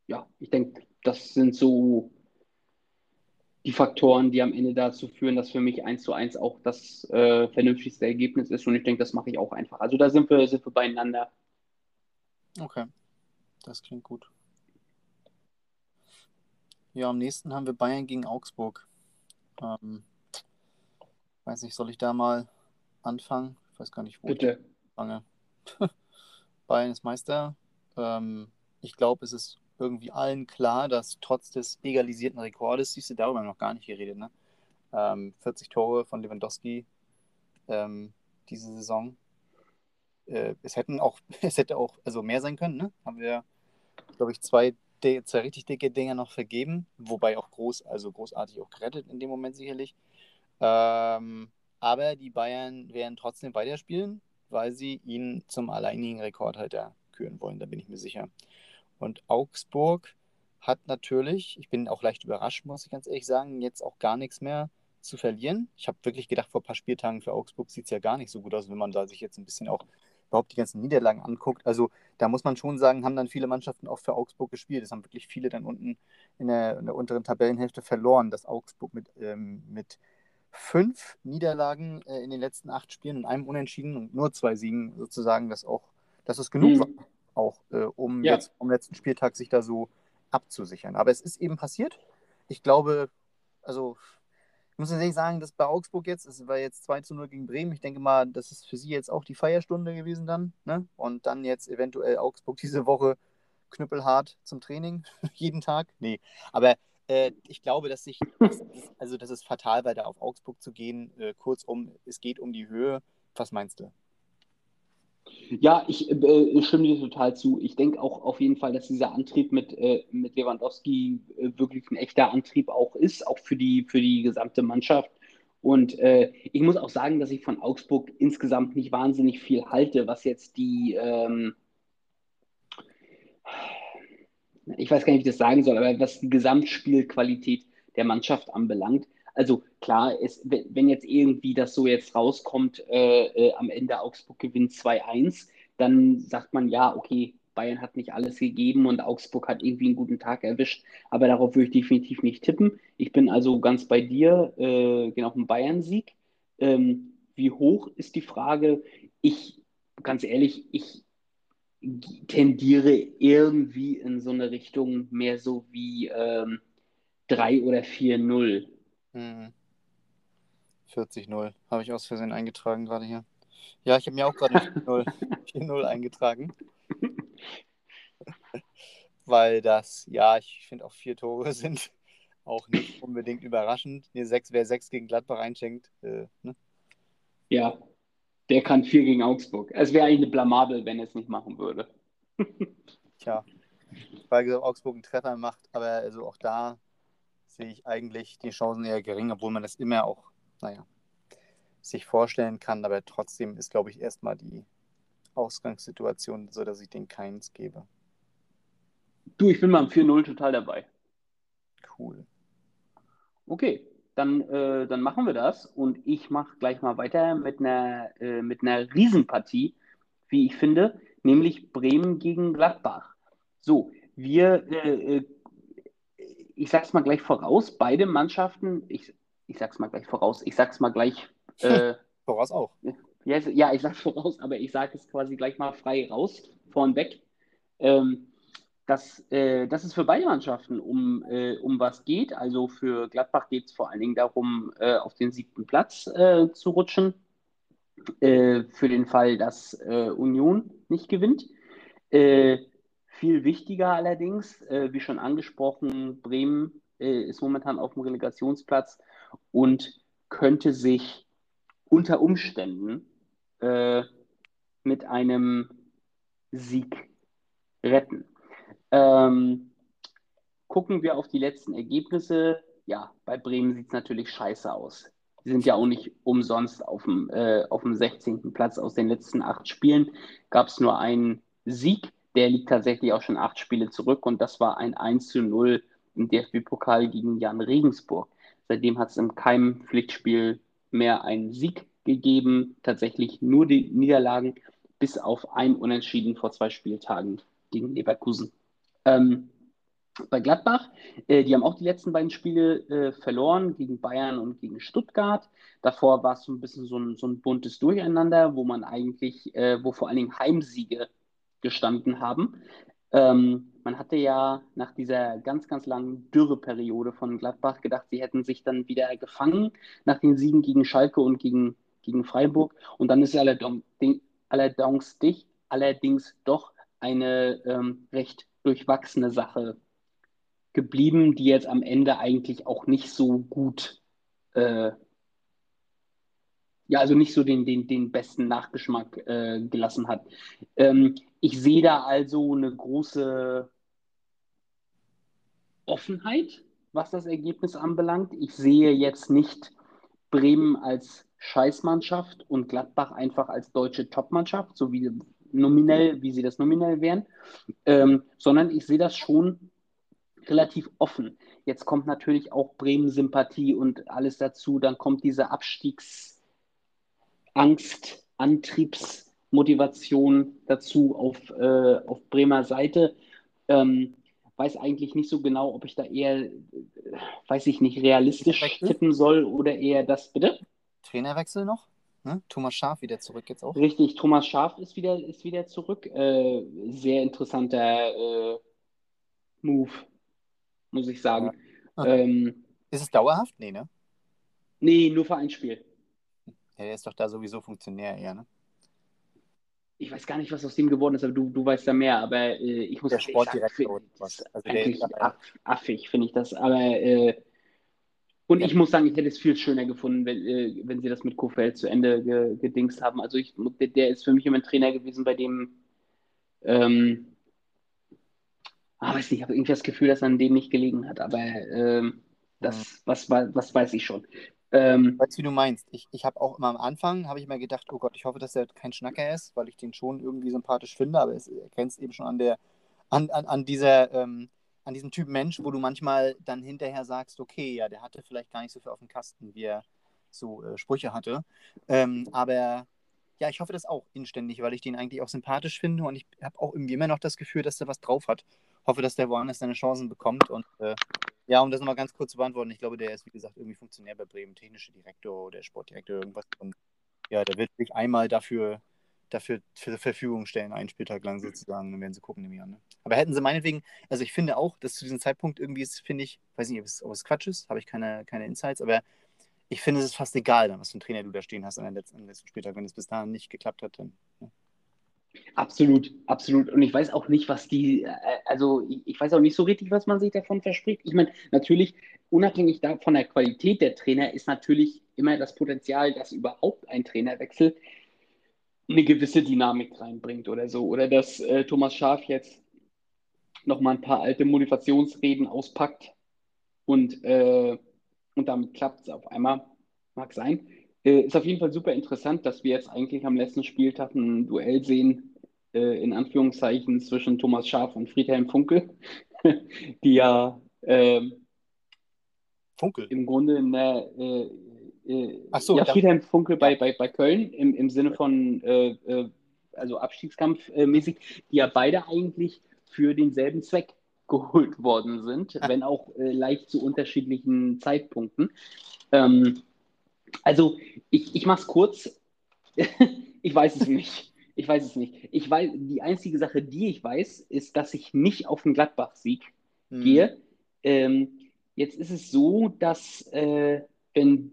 ja, ich denke, das sind so die Faktoren, die am Ende dazu führen, dass für mich 1 zu 1 auch das äh, vernünftigste Ergebnis ist. Und ich denke, das mache ich auch einfach. Also da sind wir, sind wir beieinander. Okay, das klingt gut. Ja, am nächsten haben wir Bayern gegen Augsburg. Ähm, weiß nicht, soll ich da mal anfangen? Ich weiß gar nicht, wo Bitte. ich fange. Bayern ist Meister. Ähm, ich glaube, es ist irgendwie allen klar, dass trotz des legalisierten Rekordes, siehst du, darüber noch gar nicht geredet, ne? Ähm, 40 Tore von Lewandowski ähm, diese Saison. Äh, es hätten auch, es hätte auch also mehr sein können, ne? Haben wir, glaube ich, zwei, zwei richtig dicke Dinger noch vergeben, wobei auch groß, also großartig auch gerettet in dem Moment sicherlich. Ähm, aber die Bayern werden trotzdem weiterspielen, weil sie ihn zum alleinigen Rekordhalter küren wollen, da bin ich mir sicher. Und Augsburg hat natürlich, ich bin auch leicht überrascht, muss ich ganz ehrlich sagen, jetzt auch gar nichts mehr zu verlieren. Ich habe wirklich gedacht, vor ein paar Spieltagen für Augsburg sieht es ja gar nicht so gut aus, wenn man da sich jetzt ein bisschen auch überhaupt die ganzen Niederlagen anguckt. Also da muss man schon sagen, haben dann viele Mannschaften auch für Augsburg gespielt. Es haben wirklich viele dann unten in der, in der unteren Tabellenhälfte verloren, dass Augsburg mit, ähm, mit fünf Niederlagen äh, in den letzten acht Spielen und einem Unentschieden und nur zwei Siegen sozusagen, dass auch, dass es genug mhm. war, auch äh, um ja. jetzt am letzten Spieltag sich da so abzusichern. Aber es ist eben passiert. Ich glaube, also ich muss tatsächlich sagen, dass bei Augsburg jetzt, es war jetzt 2 zu 0 gegen Bremen. Ich denke mal, das ist für sie jetzt auch die Feierstunde gewesen dann. Ne? Und dann jetzt eventuell Augsburg diese Woche knüppelhart zum Training, jeden Tag. Nee, aber äh, ich glaube, dass sich, also das ist fatal, weil da auf Augsburg zu gehen. Äh, kurzum, es geht um die Höhe. Was meinst du? Ja, ich äh, stimme dir total zu. Ich denke auch auf jeden Fall, dass dieser Antrieb mit, äh, mit Lewandowski äh, wirklich ein echter Antrieb auch ist, auch für die, für die gesamte Mannschaft. Und äh, ich muss auch sagen, dass ich von Augsburg insgesamt nicht wahnsinnig viel halte, was jetzt die, ähm, ich weiß gar nicht, wie ich das sagen soll, aber was die Gesamtspielqualität der Mannschaft anbelangt. Also klar, es, wenn jetzt irgendwie das so jetzt rauskommt, äh, äh, am Ende Augsburg gewinnt 2-1, dann sagt man ja, okay, Bayern hat nicht alles gegeben und Augsburg hat irgendwie einen guten Tag erwischt, aber darauf würde ich definitiv nicht tippen. Ich bin also ganz bei dir, äh, genau einen Bayern-Sieg. Ähm, wie hoch ist die Frage? Ich, ganz ehrlich, ich tendiere irgendwie in so eine Richtung mehr so wie ähm, 3 oder 4-0. Hm. 40-0 habe ich aus Versehen eingetragen gerade hier. Ja, ich habe mir auch gerade 4-0 eingetragen. Weil das, ja, ich finde auch vier Tore sind auch nicht unbedingt überraschend. Nee, sechs, wer sechs gegen Gladbach einschenkt, äh, ne? Ja, der kann vier gegen Augsburg. Es wäre eigentlich eine Blamabel, wenn er es nicht machen würde. Tja, weil Augsburg einen Treffer macht, aber also auch da sehe ich eigentlich die Chancen eher gering, obwohl man das immer auch, naja, sich vorstellen kann. Aber trotzdem ist, glaube ich, erstmal die Ausgangssituation so, dass ich den keins gebe. Du, ich bin beim 4-0 total dabei. Cool. Okay, dann, äh, dann machen wir das und ich mache gleich mal weiter mit einer, äh, mit einer Riesenpartie, wie ich finde, nämlich Bremen gegen Gladbach. So, wir äh, äh ich sag's mal gleich voraus, beide Mannschaften, ich, ich sag's mal gleich voraus, ich sag's mal gleich. Äh, voraus auch. Ja, ja, ich sag's voraus, aber ich sage es quasi gleich mal frei raus, vornweg. Ähm, dass, äh, dass es für beide Mannschaften um, äh, um was geht. Also für Gladbach geht es vor allen Dingen darum, äh, auf den siebten Platz äh, zu rutschen. Äh, für den Fall, dass äh, Union nicht gewinnt. Viel wichtiger allerdings, äh, wie schon angesprochen, Bremen äh, ist momentan auf dem Relegationsplatz und könnte sich unter Umständen äh, mit einem Sieg retten. Ähm, gucken wir auf die letzten Ergebnisse. Ja, bei Bremen sieht es natürlich scheiße aus. Sie sind ja auch nicht umsonst auf dem, äh, auf dem 16. Platz aus den letzten acht Spielen. Gab es nur einen Sieg der liegt tatsächlich auch schon acht Spiele zurück und das war ein 1 zu 0 im DFB-Pokal gegen Jan Regensburg. Seitdem hat es in keinem Pflichtspiel mehr einen Sieg gegeben, tatsächlich nur die Niederlagen, bis auf ein Unentschieden vor zwei Spieltagen gegen Leverkusen. Ähm, bei Gladbach, äh, die haben auch die letzten beiden Spiele äh, verloren, gegen Bayern und gegen Stuttgart. Davor war es so ein bisschen so ein, so ein buntes Durcheinander, wo man eigentlich, äh, wo vor allen Dingen Heimsiege gestanden haben. Ähm, man hatte ja nach dieser ganz, ganz langen Dürreperiode von Gladbach gedacht, sie hätten sich dann wieder gefangen nach den Siegen gegen Schalke und gegen, gegen Freiburg. Und dann ist allerdings, allerdings, allerdings doch eine ähm, recht durchwachsene Sache geblieben, die jetzt am Ende eigentlich auch nicht so gut äh, ja, also nicht so den, den, den besten Nachgeschmack äh, gelassen hat. Ähm, ich sehe da also eine große Offenheit, was das Ergebnis anbelangt. Ich sehe jetzt nicht Bremen als Scheißmannschaft und Gladbach einfach als deutsche Topmannschaft, so wie nominell, wie sie das nominell wären, ähm, sondern ich sehe das schon relativ offen. Jetzt kommt natürlich auch Bremen-Sympathie und alles dazu. Dann kommt diese Abstiegsangst, Antriebsmotivation dazu auf, äh, auf Bremer Seite. Ähm, weiß eigentlich nicht so genau, ob ich da eher, weiß ich nicht, realistisch tippen soll oder eher das, bitte? Trainerwechsel noch? Ne? Thomas Schaf wieder zurück jetzt auch. Richtig, Thomas Schaf ist wieder, ist wieder zurück. Äh, sehr interessanter äh, Move, muss ich sagen. Ja. Ähm, ist es dauerhaft? Nee, ne? Nee, nur für ein Spiel. Ja, der ist doch da sowieso Funktionär eher, ne? Ich weiß gar nicht, was aus dem geworden ist, aber du, du weißt da mehr. Aber äh, ich muss der Sportdirektor sagen, was. Also eigentlich der affig, finde ich das. Aber äh, und ja. ich muss sagen, ich hätte es viel schöner gefunden, wenn, äh, wenn sie das mit Kofeld zu Ende ge, gedingst haben. Also ich, der, ist für mich immer ein Trainer gewesen, bei dem ähm, ah, weiß nicht, ich habe irgendwie das Gefühl, dass an dem nicht gelegen hat, aber ähm, das, mhm. was, was weiß ich schon. Ähm, weißt du, wie du meinst? Ich, ich habe auch immer am Anfang, habe ich immer gedacht, oh Gott, ich hoffe, dass er kein Schnacker ist, weil ich den schon irgendwie sympathisch finde, aber es erkennst eben schon an der, an, an, an dieser, ähm, an diesem Typ Mensch, wo du manchmal dann hinterher sagst, okay, ja, der hatte vielleicht gar nicht so viel auf dem Kasten, wie er so äh, Sprüche hatte. Ähm, aber ja, ich hoffe das auch inständig, weil ich den eigentlich auch sympathisch finde und ich habe auch irgendwie immer noch das Gefühl, dass er was drauf hat. Hoffe, dass der woanders seine Chancen bekommt und äh, ja, um das nochmal ganz kurz zu beantworten, ich glaube, der ist, wie gesagt, irgendwie Funktionär bei Bremen, technischer Direktor oder Sportdirektor, irgendwas. Und ja, der wird sich einmal dafür, dafür zur Verfügung stellen, einen Spieltag lang sozusagen, dann werden sie gucken, nehme ich an. Ne? Aber hätten sie meinetwegen, also ich finde auch, dass zu diesem Zeitpunkt irgendwie ist, finde ich, weiß nicht, ob es, ob es Quatsch ist, habe ich keine, keine Insights, aber ich finde, es ist fast egal, dann, was für ein Trainer du da stehen hast an den letzten, letzten Spieltag, wenn es bis dahin nicht geklappt hat. Dann, ja. Absolut, absolut. Und ich weiß auch nicht, was die, äh, also ich weiß auch nicht so richtig, was man sich davon verspricht. Ich meine, natürlich, unabhängig von der Qualität der Trainer, ist natürlich immer das Potenzial, dass überhaupt ein Trainerwechsel eine gewisse Dynamik reinbringt oder so. Oder dass äh, Thomas Schaf jetzt nochmal ein paar alte Motivationsreden auspackt und, äh, und damit klappt es auf einmal. Mag sein. Äh, ist auf jeden Fall super interessant, dass wir jetzt eigentlich am letzten Spieltag ein Duell sehen, äh, in Anführungszeichen, zwischen Thomas Schaf und Friedhelm Funkel, die ja ähm, Funkel. im Grunde in der äh, äh, so, ja, Friedhelm Funkel bei, bei, bei Köln im, im Sinne von äh, äh, also Abstiegskampf mäßig, die ja beide eigentlich für denselben Zweck geholt worden sind, wenn auch leicht zu unterschiedlichen Zeitpunkten. Ähm, also, ich, ich mache es kurz. ich weiß es nicht. Ich weiß es nicht. Ich weiß, die einzige Sache, die ich weiß, ist, dass ich nicht auf den Gladbach-Sieg mhm. gehe. Ähm, jetzt ist es so, dass äh, wenn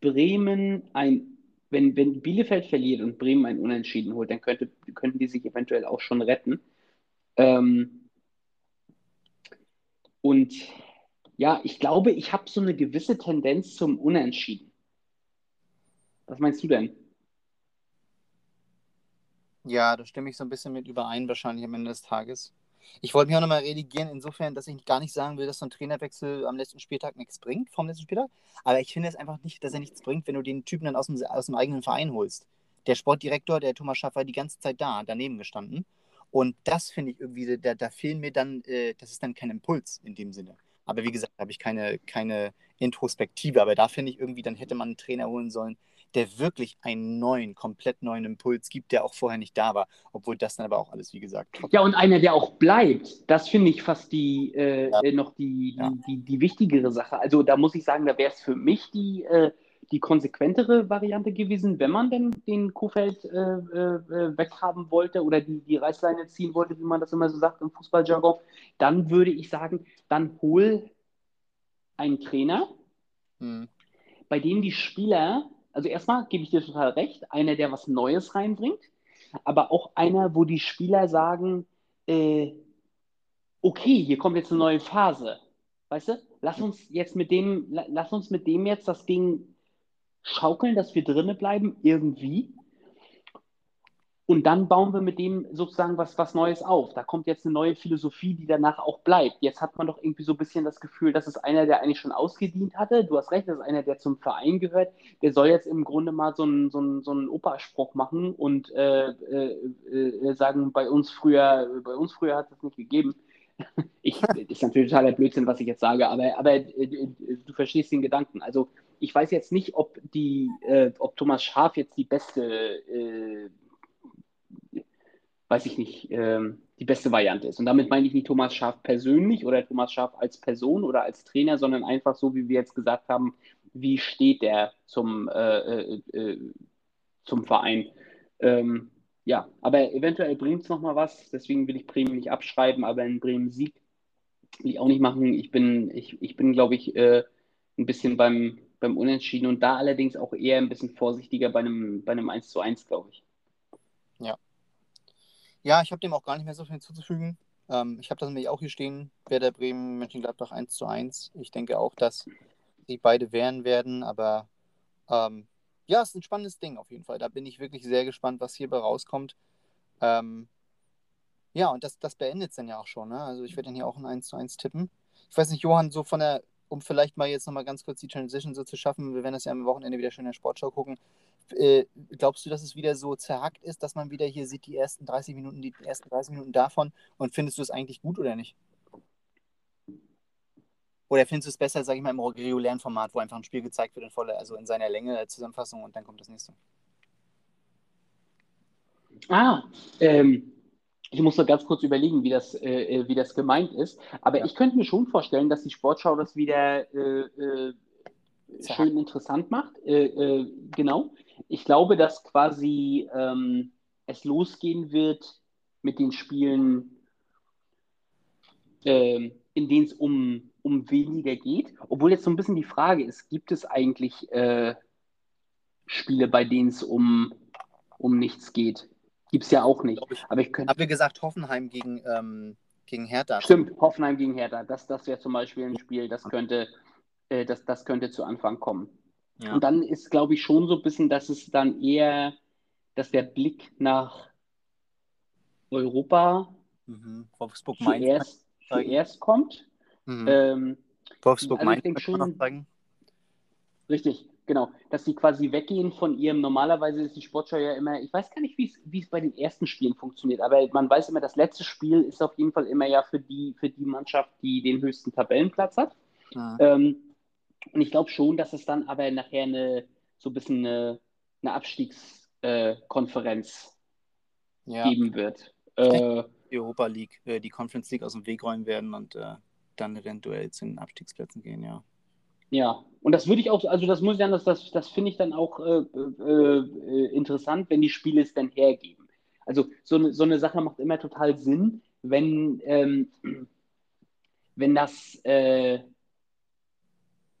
Bremen ein, wenn, wenn Bielefeld verliert und Bremen ein Unentschieden holt, dann könnte, könnten die sich eventuell auch schon retten. Ähm, und ja, ich glaube, ich habe so eine gewisse Tendenz zum Unentschieden. Was meinst du denn? Ja, da stimme ich so ein bisschen mit überein, wahrscheinlich am Ende des Tages. Ich wollte mich auch nochmal redigieren, insofern, dass ich gar nicht sagen will, dass so ein Trainerwechsel am letzten Spieltag nichts bringt, vom letzten Spieltag. Aber ich finde es einfach nicht, dass er nichts bringt, wenn du den Typen dann aus dem, aus dem eigenen Verein holst. Der Sportdirektor, der Thomas Schaffer, die ganze Zeit da, daneben gestanden. Und das finde ich irgendwie, da, da fehlen mir dann, äh, das ist dann kein Impuls in dem Sinne. Aber wie gesagt, habe ich keine, keine Introspektive. Aber da finde ich irgendwie, dann hätte man einen Trainer holen sollen, der wirklich einen neuen, komplett neuen Impuls gibt, der auch vorher nicht da war. Obwohl das dann aber auch alles, wie gesagt. Ja, und einer, der auch bleibt. Das finde ich fast die, äh, ja. Noch die, ja. die, die, die, wichtigere Sache. Also da muss ich sagen, da wäre es für mich die, äh, die konsequentere Variante gewesen, wenn man denn den Kuhfeld äh, äh, weghaben wollte oder die, die Reißleine ziehen wollte, wie man das immer so sagt im Fußballjargon, dann würde ich sagen, dann hol einen Trainer, hm. bei dem die Spieler, also erstmal gebe ich dir total recht, einer, der was Neues reinbringt, aber auch einer, wo die Spieler sagen, äh, okay, hier kommt jetzt eine neue Phase. Weißt du, lass uns jetzt mit dem, lass uns mit dem jetzt das Ding schaukeln, dass wir drinnen bleiben, irgendwie. Und dann bauen wir mit dem sozusagen was, was Neues auf. Da kommt jetzt eine neue Philosophie, die danach auch bleibt. Jetzt hat man doch irgendwie so ein bisschen das Gefühl, dass es einer, der eigentlich schon ausgedient hatte. Du hast recht, das ist einer, der zum Verein gehört. Der soll jetzt im Grunde mal so einen, so einen, so einen Operspruch machen und äh, äh, äh, sagen, bei uns früher, bei uns früher hat es nicht gegeben. ich, ist natürlich totaler Blödsinn, was ich jetzt sage, aber, aber äh, du verstehst den Gedanken. Also ich weiß jetzt nicht, ob die, äh, ob Thomas Schaf jetzt die beste, äh, weiß ich nicht, äh, die beste Variante ist. Und damit meine ich nicht Thomas Schaf persönlich oder Thomas Schaf als Person oder als Trainer, sondern einfach so, wie wir jetzt gesagt haben, wie steht der zum, äh, äh, äh zum Verein. Ähm, ja, aber eventuell bringt es nochmal was, deswegen will ich Bremen nicht abschreiben, aber in Bremen Sieg will ich auch nicht machen. Ich bin, ich, ich bin glaube ich, äh, ein bisschen beim, beim Unentschieden und da allerdings auch eher ein bisschen vorsichtiger bei einem, bei einem 1 zu 1, glaube ich. Ja. Ja, ich habe dem auch gar nicht mehr so viel hinzuzufügen. Ähm, ich habe das nämlich auch hier stehen, Werder Bremen, Mönchengladbach 1 zu 1. Ich denke auch, dass sie beide wehren werden, aber ähm, ja, es ist ein spannendes Ding auf jeden Fall. Da bin ich wirklich sehr gespannt, was hierbei rauskommt. Ähm, ja, und das, das beendet es dann ja auch schon. Ne? Also ich werde dann hier auch ein 1 zu 1 tippen. Ich weiß nicht, Johann, so von der, um vielleicht mal jetzt nochmal ganz kurz die Transition so zu schaffen, wir werden das ja am Wochenende wieder schön in der Sportschau gucken. Äh, glaubst du, dass es wieder so zerhackt ist, dass man wieder hier sieht, die ersten 30 Minuten, die ersten 30 Minuten davon und findest du es eigentlich gut oder nicht? Oder findest du es besser, sage ich mal, im regulären Format, wo einfach ein Spiel gezeigt wird in voller, also in seiner Länge, Zusammenfassung und dann kommt das nächste? Ah, ähm, ich muss noch ganz kurz überlegen, wie das, äh, äh, wie das gemeint ist. Aber ja. ich könnte mir schon vorstellen, dass die Sportschau das wieder äh, äh schön interessant macht. Äh, genau. Ich glaube, dass quasi ähm, es losgehen wird mit den Spielen, ähm, in denen es um, um weniger geht. Obwohl jetzt so ein bisschen die Frage ist, gibt es eigentlich Spiele, bei denen es um, um nichts geht? Gibt es ja auch nicht. Ich, Aber ich könnte. Haben wir gesagt, Hoffenheim gegen, ähm, gegen Hertha? Stimmt, Hoffenheim gegen Hertha. Das, das wäre zum Beispiel ein Spiel, das könnte, äh, das, das könnte zu Anfang kommen. Ja. Und dann ist, glaube ich, schon so ein bisschen, dass es dann eher, dass der Blick nach Europa mhm. Wolfsburg zuerst, zuerst kommt. Mhm. Ähm, Wolfsburg also Mainz schon, Richtig. Genau, dass sie quasi weggehen von ihrem, normalerweise ist die Sportschau ja immer, ich weiß gar nicht, wie es bei den ersten Spielen funktioniert, aber man weiß immer, das letzte Spiel ist auf jeden Fall immer ja für die, für die Mannschaft, die den höchsten Tabellenplatz hat. Ja. Ähm, und ich glaube schon, dass es dann aber nachher eine, so ein bisschen eine, eine Abstiegskonferenz äh, ja. geben wird. Äh, die Europa League, äh, die Conference League aus dem Weg räumen werden und äh, dann eventuell zu den Abstiegsplätzen gehen, ja. Ja, und das würde ich auch, also das muss ich dann, das, das, finde ich dann auch äh, äh, äh, interessant, wenn die Spiele es dann hergeben. Also so eine, so eine Sache macht immer total Sinn, wenn, ähm, wenn das, äh,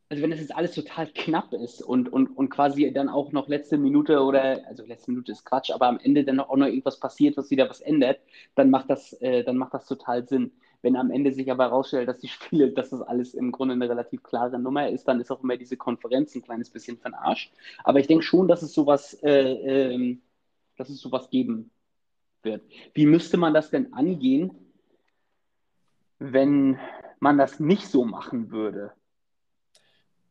also wenn das jetzt alles total knapp ist und, und, und quasi dann auch noch letzte Minute oder, also letzte Minute ist Quatsch, aber am Ende dann auch noch irgendwas passiert, was wieder was ändert, dann macht das, äh, dann macht das total Sinn. Wenn am Ende sich aber herausstellt, dass die Spiele, dass das alles im Grunde eine relativ klare Nummer ist, dann ist auch immer diese Konferenz ein kleines bisschen von Arsch. Aber ich denke schon, dass es sowas, äh, äh, dass es sowas geben wird. Wie müsste man das denn angehen, wenn man das nicht so machen würde?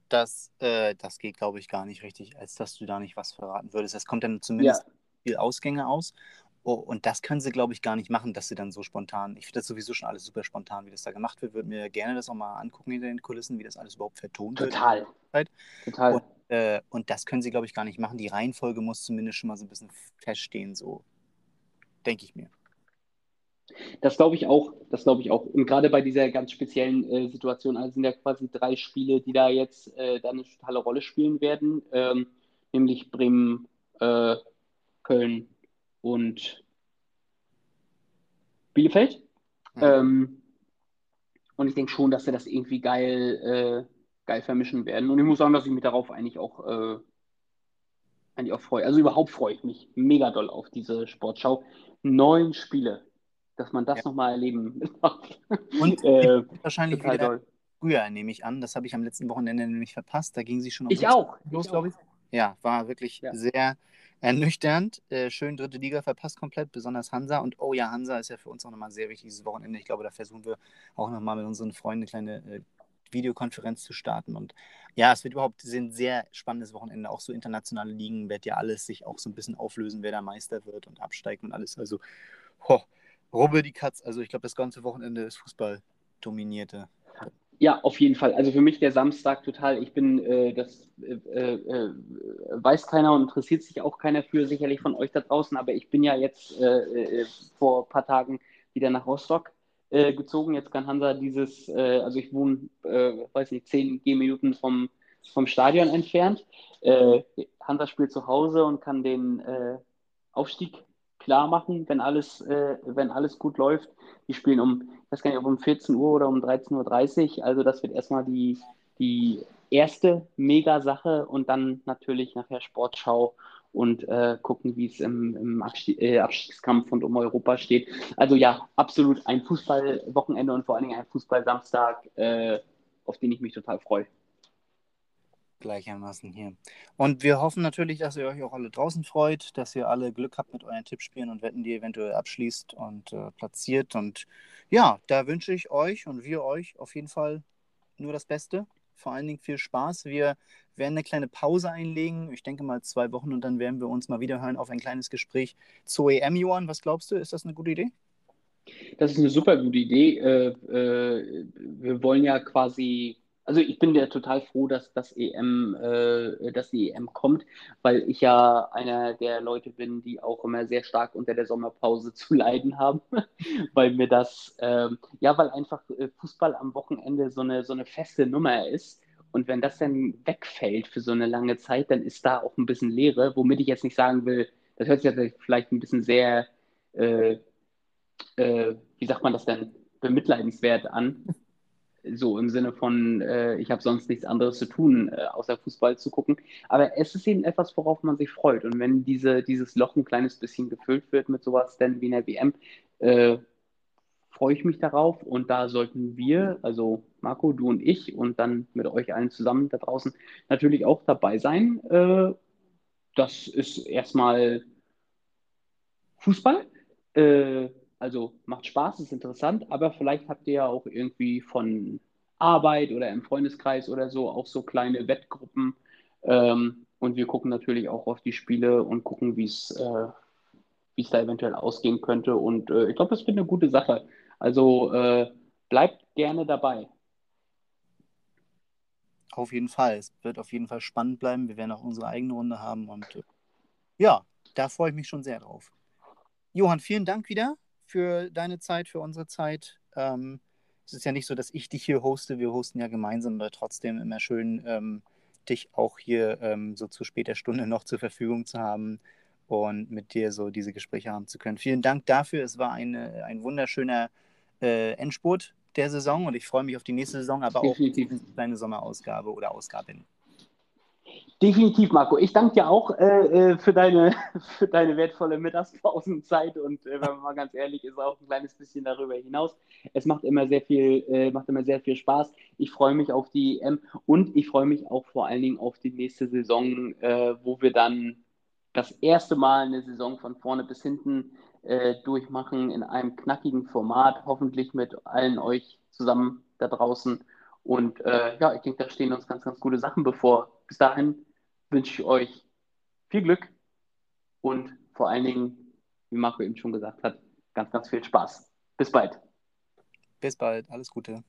Das, äh, das geht, glaube ich, gar nicht richtig, als dass du da nicht was verraten würdest. Es kommt dann zumindest ja. viel Ausgänge aus Oh, und das können sie, glaube ich, gar nicht machen, dass sie dann so spontan. Ich finde das sowieso schon alles super spontan, wie das da gemacht wird. Würde mir gerne das auch mal angucken hinter den Kulissen, wie das alles überhaupt vertont Total. wird. Total. Und, äh, und das können sie, glaube ich, gar nicht machen. Die Reihenfolge muss zumindest schon mal so ein bisschen feststehen, so denke ich mir. Das glaube ich auch. Das glaube ich auch. Und gerade bei dieser ganz speziellen äh, Situation, also sind ja quasi drei Spiele, die da jetzt äh, dann eine totale Rolle spielen werden, ähm, nämlich Bremen, äh, Köln und Bielefeld. Mhm. Ähm, und ich denke schon, dass wir das irgendwie geil, äh, geil vermischen werden. Und ich muss sagen, dass ich mich darauf eigentlich auch, äh, eigentlich auch freue. Also überhaupt freue ich mich mega doll auf diese Sportschau. Neun Spiele, dass man das ja. nochmal erleben darf. Und äh, wahrscheinlich wieder doll. früher, nehme ich an. Das habe ich am letzten Wochenende nämlich verpasst. Da ging sie schon um ich auch. los, glaube ich. Ja, war wirklich ja. sehr ernüchternd. Äh, schön dritte Liga verpasst komplett, besonders Hansa. Und oh ja, Hansa ist ja für uns auch nochmal sehr wichtig dieses Wochenende. Ich glaube, da versuchen wir auch nochmal mit unseren Freunden eine kleine äh, Videokonferenz zu starten. Und ja, es wird überhaupt ein sehr spannendes Wochenende. Auch so internationale Ligen wird ja alles sich auch so ein bisschen auflösen, wer da Meister wird und absteigt und alles. Also, ho, Robbe die Katz. Also ich glaube, das ganze Wochenende ist Fußball dominierte. Ja, auf jeden Fall. Also für mich der Samstag total. Ich bin, äh, das äh, äh, weiß keiner und interessiert sich auch keiner für, sicherlich von euch da draußen, aber ich bin ja jetzt äh, äh, vor ein paar Tagen wieder nach Rostock äh, gezogen. Jetzt kann Hansa dieses, also ich wohne, weiß nicht, zehn Gehminuten vom, vom Stadion entfernt. Hansa spielt zu Hause und kann den Aufstieg klar machen, wenn alles, wenn alles gut läuft. Die spielen um ich weiß gar nicht, ob um 14 Uhr oder um 13.30 Uhr. Also das wird erstmal die, die erste Mega-Sache und dann natürlich nachher Sportschau und äh, gucken, wie es im, im Abstieg, äh, Abstiegskampf und um Europa steht. Also ja, absolut ein Fußballwochenende und vor allen Dingen ein Fußballsamstag, äh, auf den ich mich total freue gleichermaßen hier. Und wir hoffen natürlich, dass ihr euch auch alle draußen freut, dass ihr alle Glück habt mit euren Tippspielen und Wetten, die ihr eventuell abschließt und äh, platziert. Und ja, da wünsche ich euch und wir euch auf jeden Fall nur das Beste. Vor allen Dingen viel Spaß. Wir werden eine kleine Pause einlegen. Ich denke mal zwei Wochen und dann werden wir uns mal wieder hören auf ein kleines Gespräch zur EM, Johann. Was glaubst du? Ist das eine gute Idee? Das ist eine super gute Idee. Äh, äh, wir wollen ja quasi also ich bin ja total froh, dass das EM, äh, dass die EM kommt, weil ich ja einer der Leute bin, die auch immer sehr stark unter der Sommerpause zu leiden haben, weil mir das, äh, ja, weil einfach äh, Fußball am Wochenende so eine, so eine feste Nummer ist. Und wenn das dann wegfällt für so eine lange Zeit, dann ist da auch ein bisschen Leere, womit ich jetzt nicht sagen will, das hört sich jetzt vielleicht ein bisschen sehr, äh, äh, wie sagt man das denn, bemitleidenswert an so im Sinne von, äh, ich habe sonst nichts anderes zu tun, äh, außer Fußball zu gucken. Aber es ist eben etwas, worauf man sich freut. Und wenn diese, dieses Loch ein kleines bisschen gefüllt wird mit sowas, denn wie in der WM, äh, freue ich mich darauf. Und da sollten wir, also Marco, du und ich und dann mit euch allen zusammen da draußen natürlich auch dabei sein. Äh, das ist erstmal Fußball. Also macht Spaß, ist interessant, aber vielleicht habt ihr ja auch irgendwie von Arbeit oder im Freundeskreis oder so auch so kleine Wettgruppen. Ähm, und wir gucken natürlich auch auf die Spiele und gucken, wie es äh, es da eventuell ausgehen könnte. Und äh, ich glaube, das wird eine gute Sache. Also äh, bleibt gerne dabei. Auf jeden Fall. Es wird auf jeden Fall spannend bleiben. Wir werden auch unsere eigene Runde haben. Und äh, ja, da freue ich mich schon sehr drauf. Johann, vielen Dank wieder für deine Zeit, für unsere Zeit. Ähm, es ist ja nicht so, dass ich dich hier hoste, wir hosten ja gemeinsam, aber trotzdem immer schön, ähm, dich auch hier ähm, so zu später Stunde noch zur Verfügung zu haben und mit dir so diese Gespräche haben zu können. Vielen Dank dafür. Es war eine, ein wunderschöner äh, Endspurt der Saison und ich freue mich auf die nächste Saison, aber auch auf deine Sommerausgabe oder Ausgaben. Definitiv, Marco. Ich danke dir auch äh, äh, für, deine, für deine wertvolle Mittagspausenzeit und äh, wenn man mal ganz ehrlich ist, auch ein kleines bisschen darüber hinaus. Es macht immer sehr viel, äh, macht immer sehr viel Spaß. Ich freue mich auf die EM und ich freue mich auch vor allen Dingen auf die nächste Saison, äh, wo wir dann das erste Mal eine Saison von vorne bis hinten äh, durchmachen in einem knackigen Format, hoffentlich mit allen euch zusammen da draußen. Und ja, ich denke, da stehen uns ganz, ganz gute Sachen bevor. Bis dahin wünsche ich euch viel Glück und vor allen Dingen, wie Marco eben schon gesagt hat, ganz, ganz viel Spaß. Bis bald. Bis bald. Alles Gute.